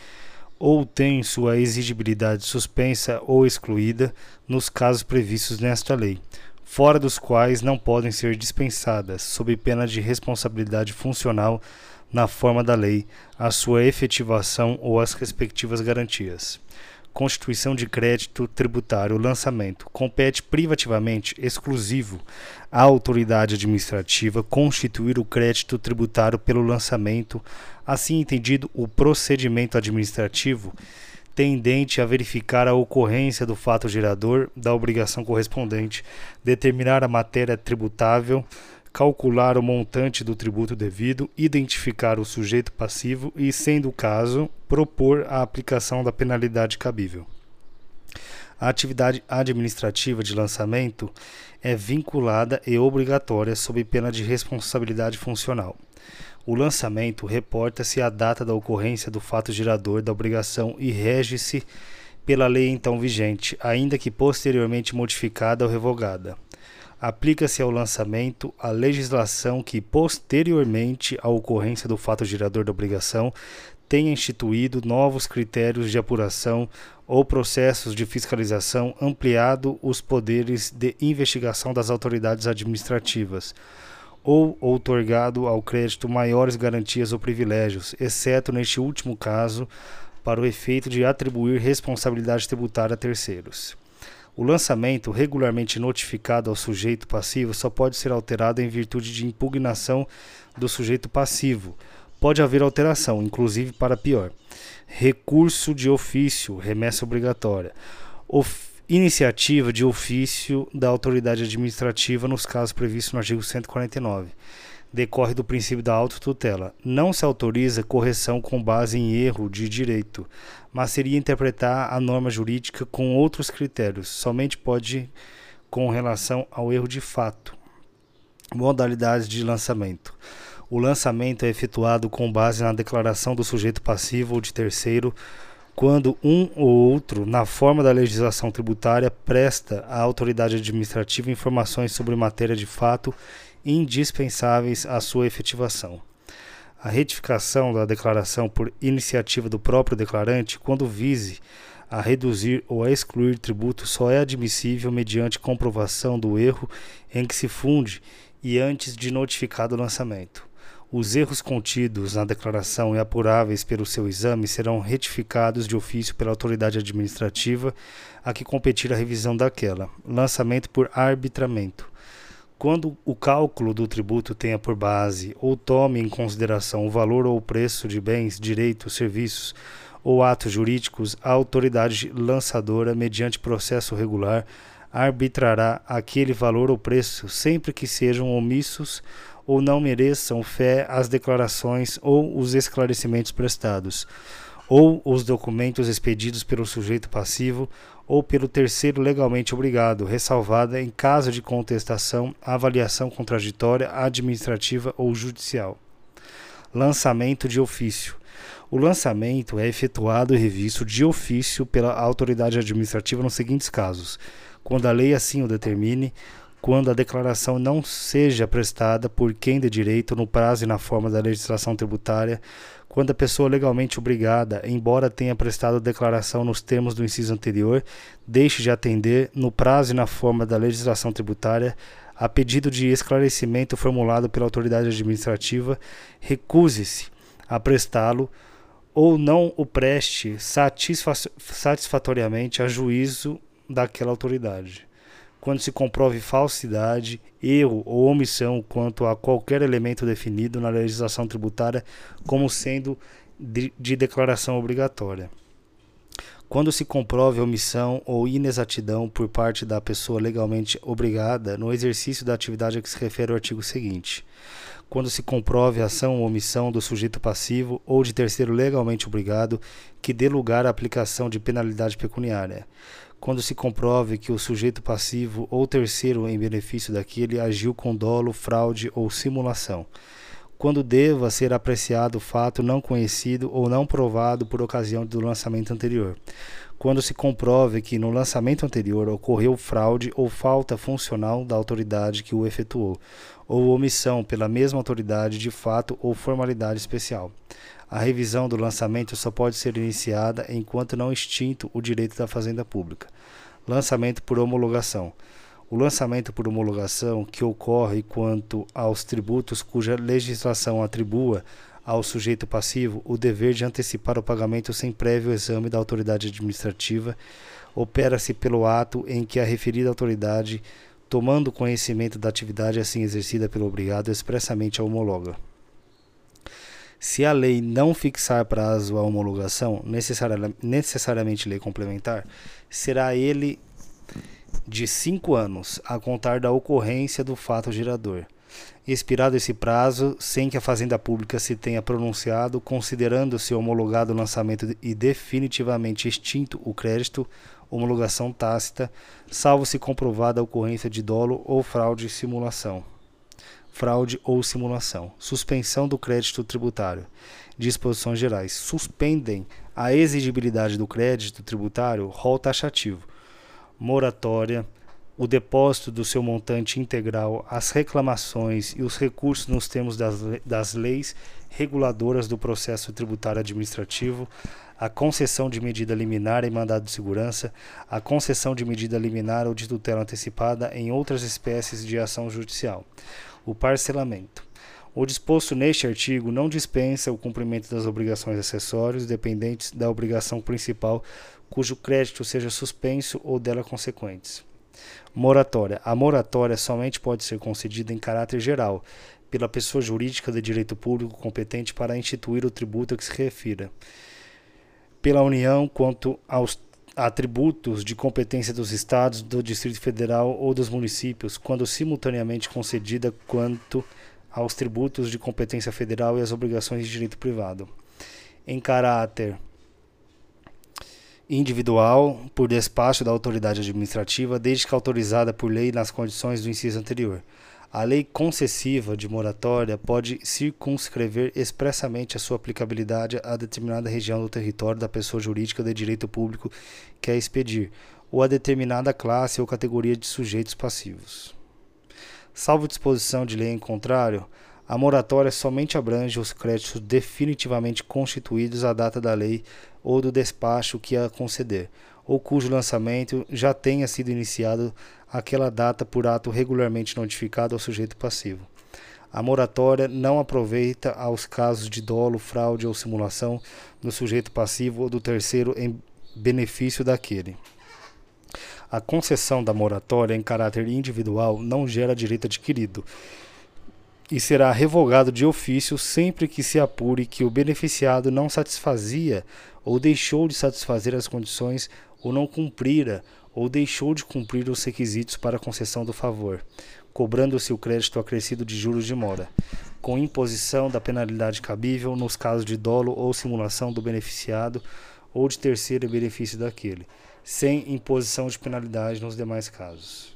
ou tem sua exigibilidade suspensa ou excluída nos casos previstos nesta lei, fora dos quais não podem ser dispensadas, sob pena de responsabilidade funcional na forma da lei, a sua efetivação ou as respectivas garantias constituição de crédito tributário, lançamento, compete privativamente, exclusivo, à autoridade administrativa constituir o crédito tributário pelo lançamento, assim entendido o procedimento administrativo tendente a verificar a ocorrência do fato gerador da obrigação correspondente, determinar a matéria tributável, calcular o montante do tributo devido, identificar o sujeito passivo e, sendo o caso, propor a aplicação da penalidade cabível. A atividade administrativa de lançamento é vinculada e obrigatória sob pena de responsabilidade funcional. O lançamento reporta-se à data da ocorrência do fato gerador da obrigação e rege-se pela lei então vigente, ainda que posteriormente modificada ou revogada aplica-se ao lançamento a legislação que, posteriormente à ocorrência do fato gerador da obrigação, tenha instituído novos critérios de apuração ou processos de fiscalização, ampliado os poderes de investigação das autoridades administrativas, ou outorgado ao crédito maiores garantias ou privilégios, exceto neste último caso, para o efeito de atribuir responsabilidade tributária a terceiros. O lançamento, regularmente notificado ao sujeito passivo, só pode ser alterado em virtude de impugnação do sujeito passivo. Pode haver alteração, inclusive para pior. Recurso de ofício, remessa obrigatória. Of iniciativa de ofício da autoridade administrativa nos casos previstos no artigo 149 decorre do princípio da autotutela. Não se autoriza correção com base em erro de direito, mas seria interpretar a norma jurídica com outros critérios. Somente pode com relação ao erro de fato. Modalidades de lançamento. O lançamento é efetuado com base na declaração do sujeito passivo ou de terceiro, quando um ou outro, na forma da legislação tributária, presta à autoridade administrativa informações sobre matéria de fato indispensáveis à sua efetivação. A retificação da declaração por iniciativa do próprio declarante, quando vise a reduzir ou a excluir tributo, só é admissível mediante comprovação do erro em que se funde e antes de notificado o lançamento. Os erros contidos na declaração e apuráveis pelo seu exame serão retificados de ofício pela autoridade administrativa a que competir a revisão daquela. Lançamento por arbitramento quando o cálculo do tributo tenha por base ou tome em consideração o valor ou preço de bens, direitos, serviços ou atos jurídicos, a autoridade lançadora, mediante processo regular, arbitrará aquele valor ou preço sempre que sejam omissos ou não mereçam fé as declarações ou os esclarecimentos prestados, ou os documentos expedidos pelo sujeito passivo ou pelo terceiro legalmente obrigado, ressalvada em caso de contestação, avaliação contraditória, administrativa ou judicial. Lançamento de ofício. O lançamento é efetuado e revisto de ofício pela autoridade administrativa nos seguintes casos: quando a lei assim o determine, quando a declaração não seja prestada por quem de direito no prazo e na forma da legislação tributária, quando a pessoa legalmente obrigada, embora tenha prestado declaração nos termos do inciso anterior, deixe de atender no prazo e na forma da legislação tributária a pedido de esclarecimento formulado pela autoridade administrativa, recuse-se a prestá-lo ou não o preste satisfatoriamente a juízo daquela autoridade quando se comprove falsidade, erro ou omissão quanto a qualquer elemento definido na legislação tributária como sendo de, de declaração obrigatória. Quando se comprove omissão ou inexatidão por parte da pessoa legalmente obrigada no exercício da atividade a que se refere o artigo seguinte. Quando se comprove ação ou omissão do sujeito passivo ou de terceiro legalmente obrigado que dê lugar à aplicação de penalidade pecuniária quando se comprove que o sujeito passivo ou terceiro em benefício daquele agiu com dolo, fraude ou simulação, quando deva ser apreciado fato não conhecido ou não provado por ocasião do lançamento anterior, quando se comprove que no lançamento anterior ocorreu fraude ou falta funcional da autoridade que o efetuou, ou omissão pela mesma autoridade de fato ou formalidade especial. A revisão do lançamento só pode ser iniciada enquanto não extinto o direito da fazenda pública. Lançamento por homologação. O lançamento por homologação, que ocorre quanto aos tributos cuja legislação atribua ao sujeito passivo o dever de antecipar o pagamento sem prévio exame da autoridade administrativa, opera-se pelo ato em que a referida autoridade, tomando conhecimento da atividade assim exercida pelo obrigado, expressamente a homologa. Se a lei não fixar prazo à homologação, necessariamente lei complementar, será ele de cinco anos a contar da ocorrência do fato gerador. Expirado esse prazo, sem que a Fazenda Pública se tenha pronunciado, considerando-se homologado o lançamento e definitivamente extinto o crédito, homologação tácita, salvo se comprovada a ocorrência de dolo ou fraude e simulação fraude ou simulação. Suspensão do crédito tributário. Disposições gerais. Suspendem a exigibilidade do crédito tributário rol taxativo. Moratória. O depósito do seu montante integral, as reclamações e os recursos nos termos das, das leis reguladoras do processo tributário administrativo, a concessão de medida liminar em mandado de segurança, a concessão de medida liminar ou de tutela antecipada em outras espécies de ação judicial o parcelamento. O disposto neste artigo não dispensa o cumprimento das obrigações acessórias dependentes da obrigação principal cujo crédito seja suspenso ou dela consequentes. Moratória. A moratória somente pode ser concedida em caráter geral pela pessoa jurídica de direito público competente para instituir o tributo a que se refira. Pela União, quanto aos atributos de competência dos estados, do Distrito Federal ou dos municípios, quando simultaneamente concedida quanto aos tributos de competência federal e as obrigações de direito privado. Em caráter individual, por despacho da autoridade administrativa, desde que autorizada por lei nas condições do inciso anterior. A lei concessiva de moratória pode circunscrever expressamente a sua aplicabilidade a determinada região do território da pessoa jurídica de direito público que a expedir, ou a determinada classe ou categoria de sujeitos passivos. Salvo disposição de lei em contrário, a moratória somente abrange os créditos definitivamente constituídos à data da lei ou do despacho que a conceder, ou cujo lançamento já tenha sido iniciado aquela data por ato regularmente notificado ao sujeito passivo. A moratória não aproveita aos casos de dolo, fraude ou simulação do sujeito passivo ou do terceiro em benefício daquele. A concessão da moratória em caráter individual não gera direito adquirido e será revogado de ofício sempre que se apure que o beneficiado não satisfazia ou deixou de satisfazer as condições ou não cumprira ou deixou de cumprir os requisitos para concessão do favor, cobrando-se o crédito acrescido de juros de mora, com imposição da penalidade cabível nos casos de dolo ou simulação do beneficiado ou de terceiro benefício daquele, sem imposição de penalidade nos demais casos.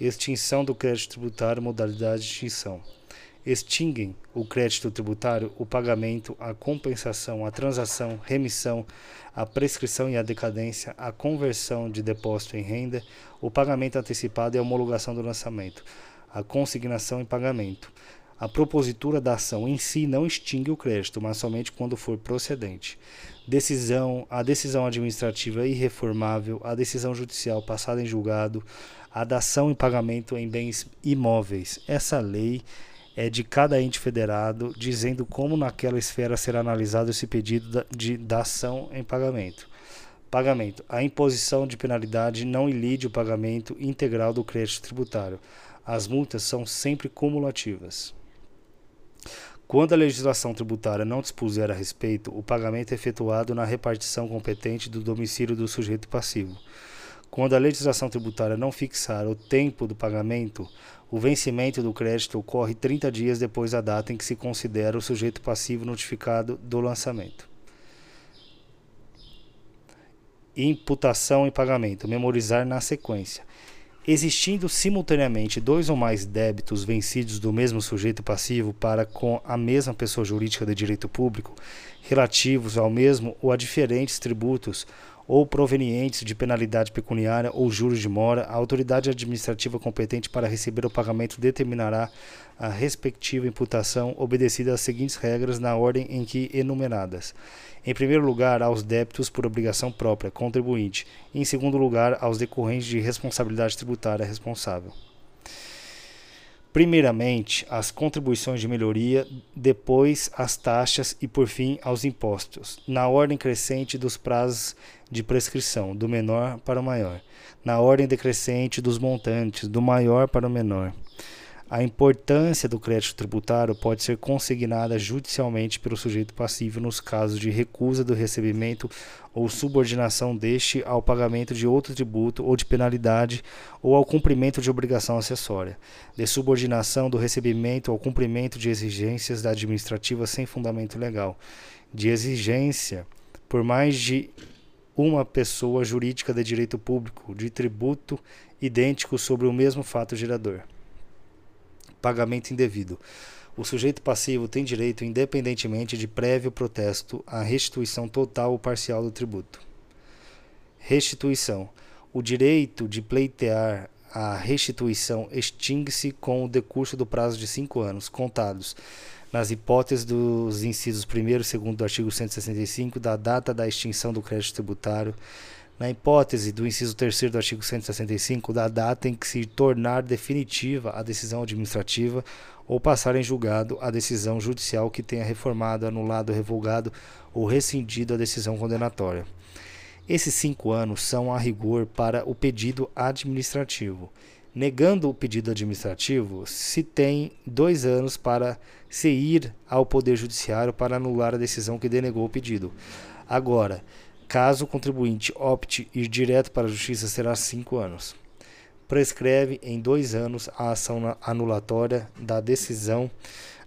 Extinção do crédito tributário, modalidade de extinção extinguem o crédito tributário, o pagamento, a compensação, a transação, remissão, a prescrição e a decadência, a conversão de depósito em renda, o pagamento antecipado e a homologação do lançamento, a consignação e pagamento. A propositura da ação em si não extingue o crédito, mas somente quando for procedente. Decisão, a decisão administrativa irreformável, a decisão judicial passada em julgado, a dação em pagamento em bens imóveis. Essa lei é de cada ente federado, dizendo como naquela esfera será analisado esse pedido de dação em pagamento. Pagamento. A imposição de penalidade não ilide o pagamento integral do crédito tributário. As multas são sempre cumulativas. Quando a legislação tributária não dispuser a respeito, o pagamento é efetuado na repartição competente do domicílio do sujeito passivo. Quando a legislação tributária não fixar o tempo do pagamento, o vencimento do crédito ocorre 30 dias depois da data em que se considera o sujeito passivo notificado do lançamento. Imputação e pagamento. Memorizar na sequência. Existindo simultaneamente dois ou mais débitos vencidos do mesmo sujeito passivo para com a mesma pessoa jurídica de direito público, relativos ao mesmo ou a diferentes tributos ou provenientes de penalidade pecuniária ou juros de mora, a autoridade administrativa competente para receber o pagamento determinará a respectiva imputação obedecida às seguintes regras na ordem em que enumeradas. Em primeiro lugar, aos débitos por obrigação própria, contribuinte. Em segundo lugar, aos decorrentes de responsabilidade tributária responsável. Primeiramente, as contribuições de melhoria, depois as taxas e, por fim, aos impostos, na ordem crescente dos prazos de prescrição, do menor para o maior, na ordem decrescente dos montantes, do maior para o menor. A importância do crédito tributário pode ser consignada judicialmente pelo sujeito passivo nos casos de recusa do recebimento ou subordinação deste ao pagamento de outro tributo ou de penalidade ou ao cumprimento de obrigação acessória, de subordinação do recebimento ao cumprimento de exigências da administrativa sem fundamento legal, de exigência por mais de uma pessoa jurídica de direito público de tributo idêntico sobre o mesmo fato gerador pagamento indevido. O sujeito passivo tem direito, independentemente de prévio protesto, à restituição total ou parcial do tributo. Restituição. O direito de pleitear a restituição extingue-se com o decurso do prazo de cinco anos, contados, nas hipóteses dos incisos 1 e 2 do artigo 165, da data da extinção do crédito tributário, na hipótese do inciso 3 do artigo 165, da data em que se tornar definitiva a decisão administrativa ou passar em julgado a decisão judicial que tenha reformado, anulado, revogado ou rescindido a decisão condenatória. Esses cinco anos são a rigor para o pedido administrativo. Negando o pedido administrativo, se tem dois anos para se ir ao Poder Judiciário para anular a decisão que denegou o pedido. Agora, Caso o contribuinte opte ir direto para a Justiça, será cinco anos. Prescreve em dois anos a ação anulatória da decisão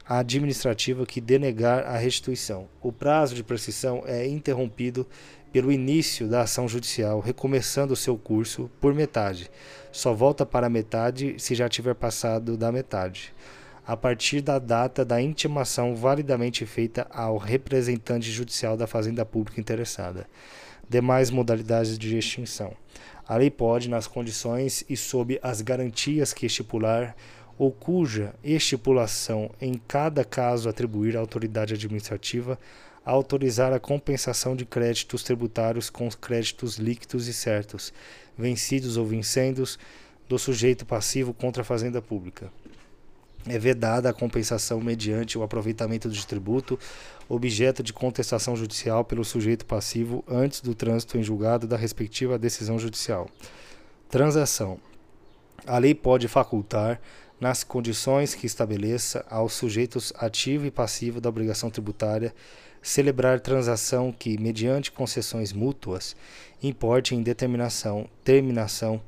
administrativa que denegar a restituição. O prazo de prescrição é interrompido pelo início da ação judicial, recomeçando o seu curso por metade. Só volta para a metade se já tiver passado da metade a partir da data da intimação validamente feita ao representante judicial da fazenda pública interessada. Demais modalidades de extinção. A lei pode, nas condições e sob as garantias que estipular ou cuja estipulação em cada caso atribuir à autoridade administrativa, autorizar a compensação de créditos tributários com créditos líquidos e certos, vencidos ou vincendos, do sujeito passivo contra a fazenda pública é vedada a compensação mediante o aproveitamento de tributo, objeto de contestação judicial pelo sujeito passivo antes do trânsito em julgado da respectiva decisão judicial. Transação. A lei pode facultar, nas condições que estabeleça aos sujeitos ativo e passivo da obrigação tributária celebrar transação que, mediante concessões mútuas, importe em determinação, terminação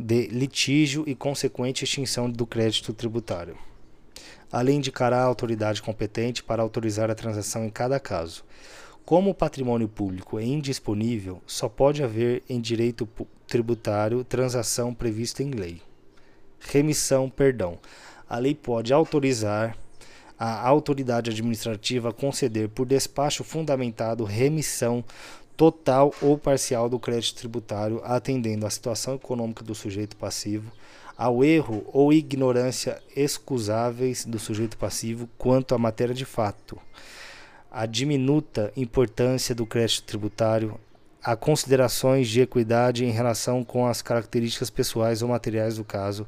de litígio e consequente extinção do crédito tributário. Além indicará a autoridade competente para autorizar a transação em cada caso. Como o patrimônio público é indisponível, só pode haver em direito tributário transação prevista em lei. Remissão, perdão. A lei pode autorizar a autoridade administrativa a conceder por despacho fundamentado remissão total ou parcial do crédito tributário, atendendo à situação econômica do sujeito passivo, ao erro ou ignorância excusáveis do sujeito passivo quanto à matéria de fato, a diminuta importância do crédito tributário, a considerações de equidade em relação com as características pessoais ou materiais do caso,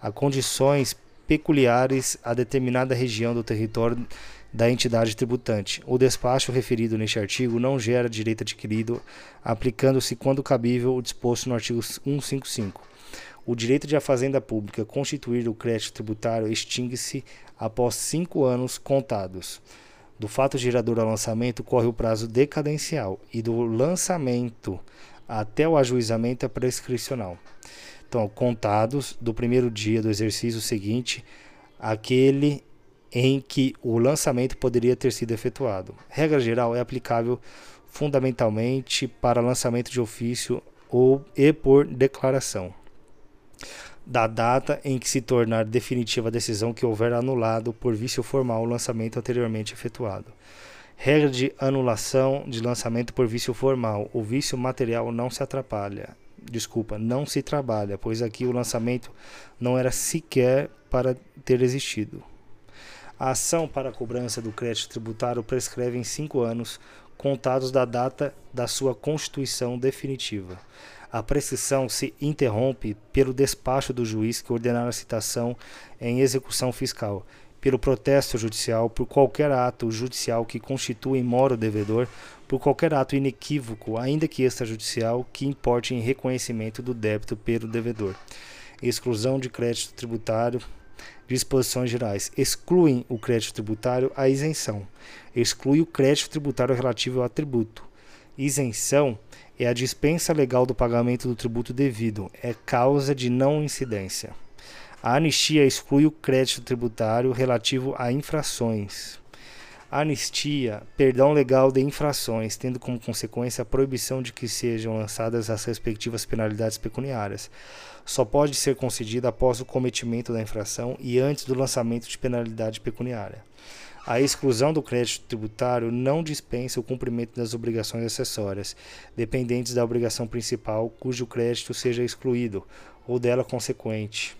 a condições peculiares a determinada região do território da entidade tributante. O despacho referido neste artigo não gera direito adquirido, aplicando-se quando cabível o disposto no artigo 155. O direito de a Fazenda Pública constituir o crédito tributário extingue-se após cinco anos contados. Do fato gerador ao lançamento corre o prazo decadencial e do lançamento até o ajuizamento é prescricional. Então, contados do primeiro dia do exercício seguinte, aquele em que o lançamento poderia ter sido efetuado. Regra geral é aplicável fundamentalmente para lançamento de ofício ou e por declaração. Da data em que se tornar definitiva a decisão que houver anulado por vício formal o lançamento anteriormente efetuado. Regra de anulação de lançamento por vício formal. O vício material não se atrapalha desculpa, não se trabalha, pois aqui o lançamento não era sequer para ter existido. A ação para a cobrança do crédito tributário prescreve em cinco anos, contados da data da sua constituição definitiva. A prescrição se interrompe pelo despacho do juiz que ordenar a citação em execução fiscal, pelo protesto judicial, por qualquer ato judicial que constitua em mora o devedor, por qualquer ato inequívoco, ainda que extrajudicial, que importe em reconhecimento do débito pelo devedor. Exclusão de crédito tributário. Disposições gerais. Excluem o crédito tributário a isenção. Exclui o crédito tributário relativo ao tributo. Isenção é a dispensa legal do pagamento do tributo devido, é causa de não incidência. A anistia exclui o crédito tributário relativo a infrações anistia, perdão legal de infrações, tendo como consequência a proibição de que sejam lançadas as respectivas penalidades pecuniárias. Só pode ser concedida após o cometimento da infração e antes do lançamento de penalidade pecuniária. A exclusão do crédito tributário não dispensa o cumprimento das obrigações acessórias, dependentes da obrigação principal cujo crédito seja excluído, ou dela consequente.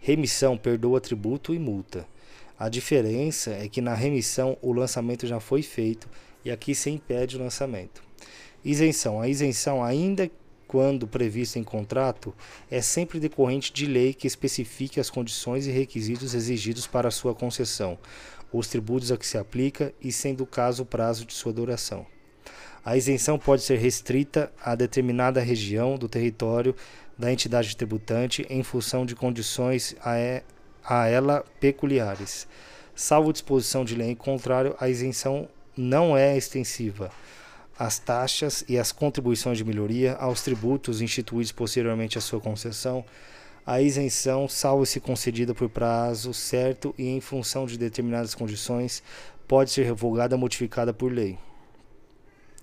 Remissão perdoa tributo e multa. A diferença é que na remissão o lançamento já foi feito e aqui se impede o lançamento. Isenção. A isenção, ainda quando prevista em contrato, é sempre decorrente de lei que especifique as condições e requisitos exigidos para sua concessão, os tributos a que se aplica e, sendo o caso, o prazo de sua duração. A isenção pode ser restrita a determinada região do território da entidade tributante em função de condições a ela peculiares. Salvo disposição de lei em contrário, a isenção não é extensiva às taxas e às contribuições de melhoria, aos tributos instituídos posteriormente à sua concessão. A isenção, salvo se concedida por prazo certo e em função de determinadas condições, pode ser revogada ou modificada por lei.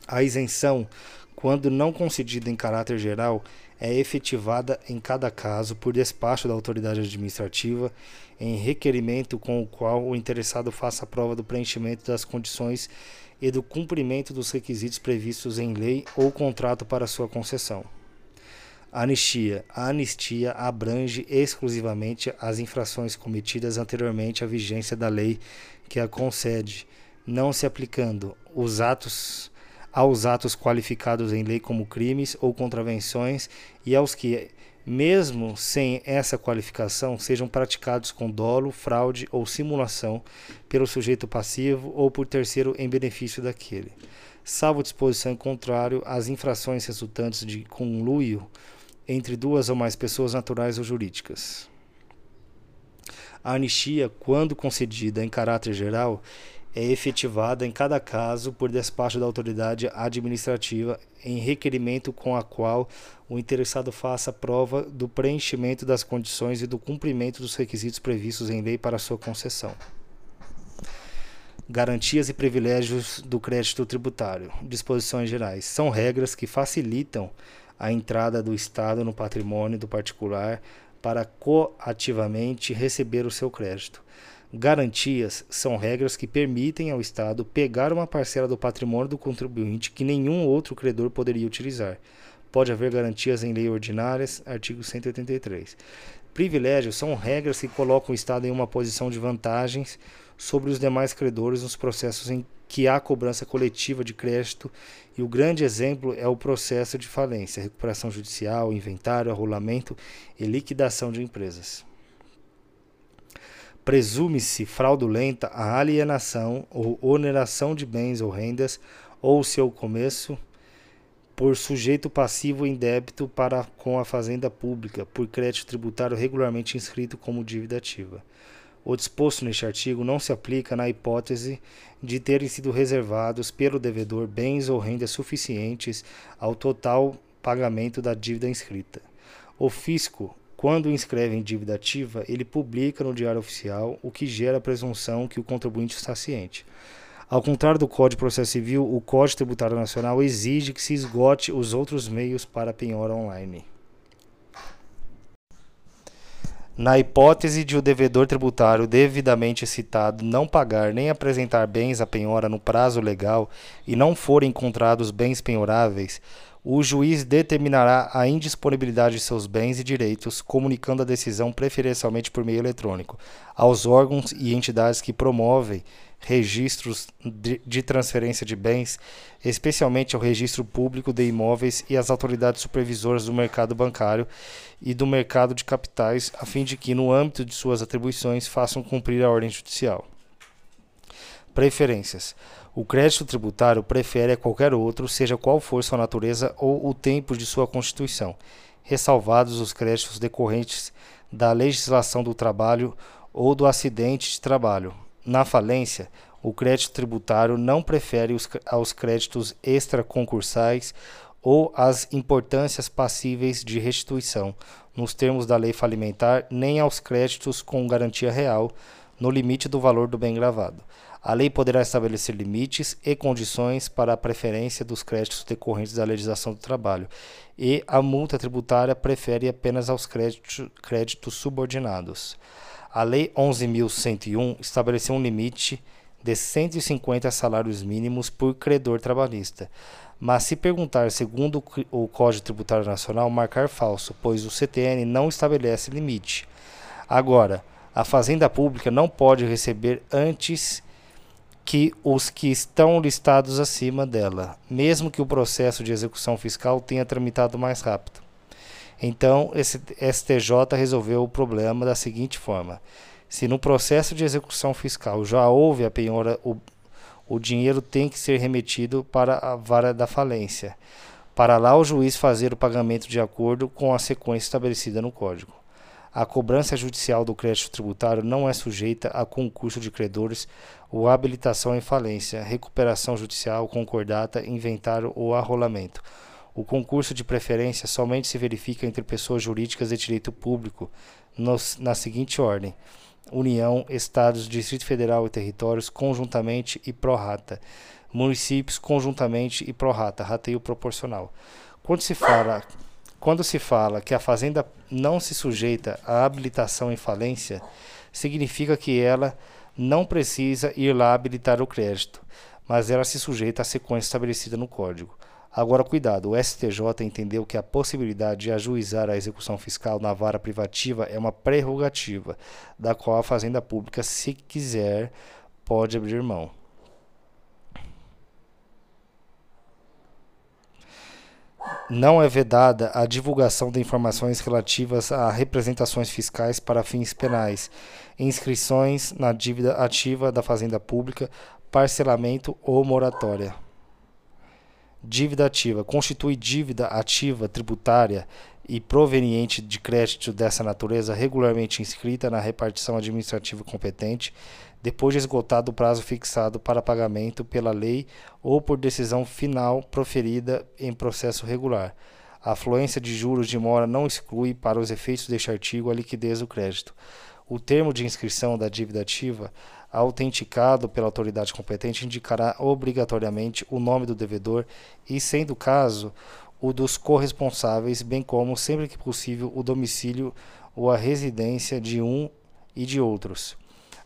A isenção, quando não concedida em caráter geral, é efetivada em cada caso por despacho da autoridade administrativa em requerimento com o qual o interessado faça a prova do preenchimento das condições e do cumprimento dos requisitos previstos em lei ou contrato para sua concessão. Anistia. A anistia abrange exclusivamente as infrações cometidas anteriormente à vigência da lei que a concede, não se aplicando os atos aos atos qualificados em lei como crimes ou contravenções e aos que, mesmo sem essa qualificação, sejam praticados com dolo, fraude ou simulação pelo sujeito passivo ou por terceiro em benefício daquele. Salvo disposição em contrário, as infrações resultantes de conluio entre duas ou mais pessoas naturais ou jurídicas. A anistia, quando concedida em caráter geral, é efetivada em cada caso por despacho da autoridade administrativa em requerimento com a qual o interessado faça prova do preenchimento das condições e do cumprimento dos requisitos previstos em lei para sua concessão. Garantias e privilégios do crédito tributário. Disposições gerais. São regras que facilitam a entrada do Estado no patrimônio do particular para coativamente receber o seu crédito. Garantias são regras que permitem ao Estado pegar uma parcela do patrimônio do contribuinte que nenhum outro credor poderia utilizar. Pode haver garantias em lei ordinárias, artigo 183. Privilégios são regras que colocam o Estado em uma posição de vantagens sobre os demais credores nos processos em que há cobrança coletiva de crédito, e o grande exemplo é o processo de falência, recuperação judicial, inventário, arrolamento e liquidação de empresas presume-se fraudulenta a alienação ou oneração de bens ou rendas ou seu começo por sujeito passivo em débito para com a fazenda pública por crédito tributário regularmente inscrito como dívida ativa. O disposto neste artigo não se aplica na hipótese de terem sido reservados pelo devedor bens ou rendas suficientes ao total pagamento da dívida inscrita. O fisco quando inscreve em dívida ativa, ele publica no Diário Oficial, o que gera a presunção que o contribuinte está ciente. Ao contrário do Código de Processo Civil, o Código Tributário Nacional exige que se esgote os outros meios para penhora online. Na hipótese de o devedor tributário devidamente citado não pagar nem apresentar bens à penhora no prazo legal e não forem encontrados bens penhoráveis, o juiz determinará a indisponibilidade de seus bens e direitos, comunicando a decisão preferencialmente por meio eletrônico aos órgãos e entidades que promovem registros de transferência de bens, especialmente ao registro público de imóveis e às autoridades supervisoras do mercado bancário e do mercado de capitais, a fim de que, no âmbito de suas atribuições, façam cumprir a ordem judicial. Preferências. O crédito tributário prefere a qualquer outro, seja qual for sua natureza ou o tempo de sua constituição, ressalvados os créditos decorrentes da legislação do trabalho ou do acidente de trabalho. Na falência, o crédito tributário não prefere os, aos créditos extraconcursais ou às importâncias passíveis de restituição, nos termos da lei falimentar, nem aos créditos com garantia real, no limite do valor do bem gravado. A lei poderá estabelecer limites e condições para a preferência dos créditos decorrentes da legislação do trabalho, e a multa tributária prefere apenas aos créditos, créditos subordinados. A Lei 11.101 estabeleceu um limite de 150 salários mínimos por credor trabalhista. Mas se perguntar segundo o Código Tributário Nacional, marcar falso, pois o CTN não estabelece limite. Agora, a Fazenda Pública não pode receber antes que os que estão listados acima dela, mesmo que o processo de execução fiscal tenha tramitado mais rápido. Então, esse STJ resolveu o problema da seguinte forma: se no processo de execução fiscal já houve a penhora, o, o dinheiro tem que ser remetido para a vara da falência, para lá o juiz fazer o pagamento de acordo com a sequência estabelecida no Código. A cobrança judicial do crédito tributário não é sujeita a concurso de credores ou habilitação em falência, recuperação judicial, concordata, inventário ou arrolamento. O concurso de preferência somente se verifica entre pessoas jurídicas de direito público, nos, na seguinte ordem: União, Estados, Distrito Federal e Territórios conjuntamente e pró-rata. Municípios conjuntamente e pró-rata, rateio proporcional. Quando se fala quando se fala que a fazenda não se sujeita à habilitação em falência, significa que ela não precisa ir lá habilitar o crédito, mas ela se sujeita à sequência estabelecida no Código. Agora, cuidado, o STJ entendeu que a possibilidade de ajuizar a execução fiscal na vara privativa é uma prerrogativa, da qual a Fazenda Pública, se quiser, pode abrir mão. Não é vedada a divulgação de informações relativas a representações fiscais para fins penais, inscrições na dívida ativa da Fazenda Pública, parcelamento ou moratória. Dívida ativa constitui dívida ativa tributária e proveniente de crédito dessa natureza regularmente inscrita na repartição administrativa competente, depois de esgotado o prazo fixado para pagamento pela lei ou por decisão final proferida em processo regular. A afluência de juros de mora não exclui, para os efeitos deste artigo, a liquidez do crédito. O termo de inscrição da dívida ativa, autenticado pela autoridade competente, indicará obrigatoriamente o nome do devedor e, sendo o caso, o dos corresponsáveis, bem como, sempre que possível, o domicílio ou a residência de um e de outros.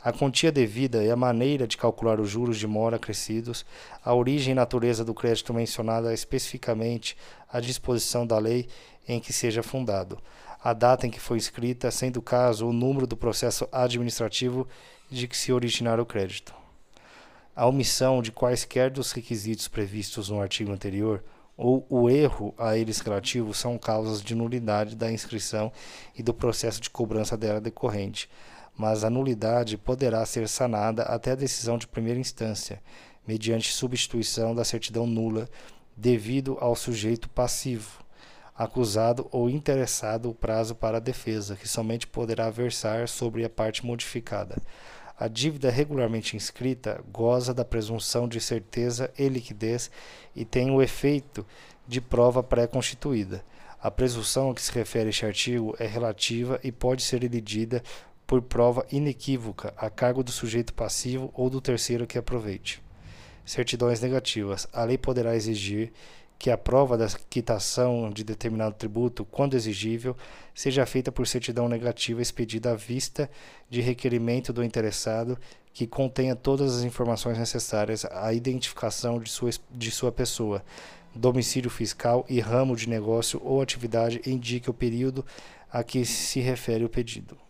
A quantia devida e a maneira de calcular os juros de mora acrescidos, a origem e natureza do crédito mencionada especificamente à disposição da lei em que seja fundado, a data em que foi escrita, sendo o caso o número do processo administrativo de que se originar o crédito. A omissão de quaisquer dos requisitos previstos no artigo anterior ou o erro a eles relativo são causas de nulidade da inscrição e do processo de cobrança dela decorrente, mas a nulidade poderá ser sanada até a decisão de primeira instância, mediante substituição da certidão nula devido ao sujeito passivo, acusado ou interessado o prazo para a defesa, que somente poderá versar sobre a parte modificada. A dívida regularmente inscrita goza da presunção de certeza e liquidez e tem o efeito de prova pré-constituída. A presunção a que se refere este artigo é relativa e pode ser elidida por prova inequívoca a cargo do sujeito passivo ou do terceiro que aproveite. Certidões negativas. A lei poderá exigir que a prova da quitação de determinado tributo, quando exigível, seja feita por certidão negativa expedida à vista de requerimento do interessado que contenha todas as informações necessárias à identificação de sua, de sua pessoa, domicílio fiscal e ramo de negócio ou atividade indique o período a que se refere o pedido.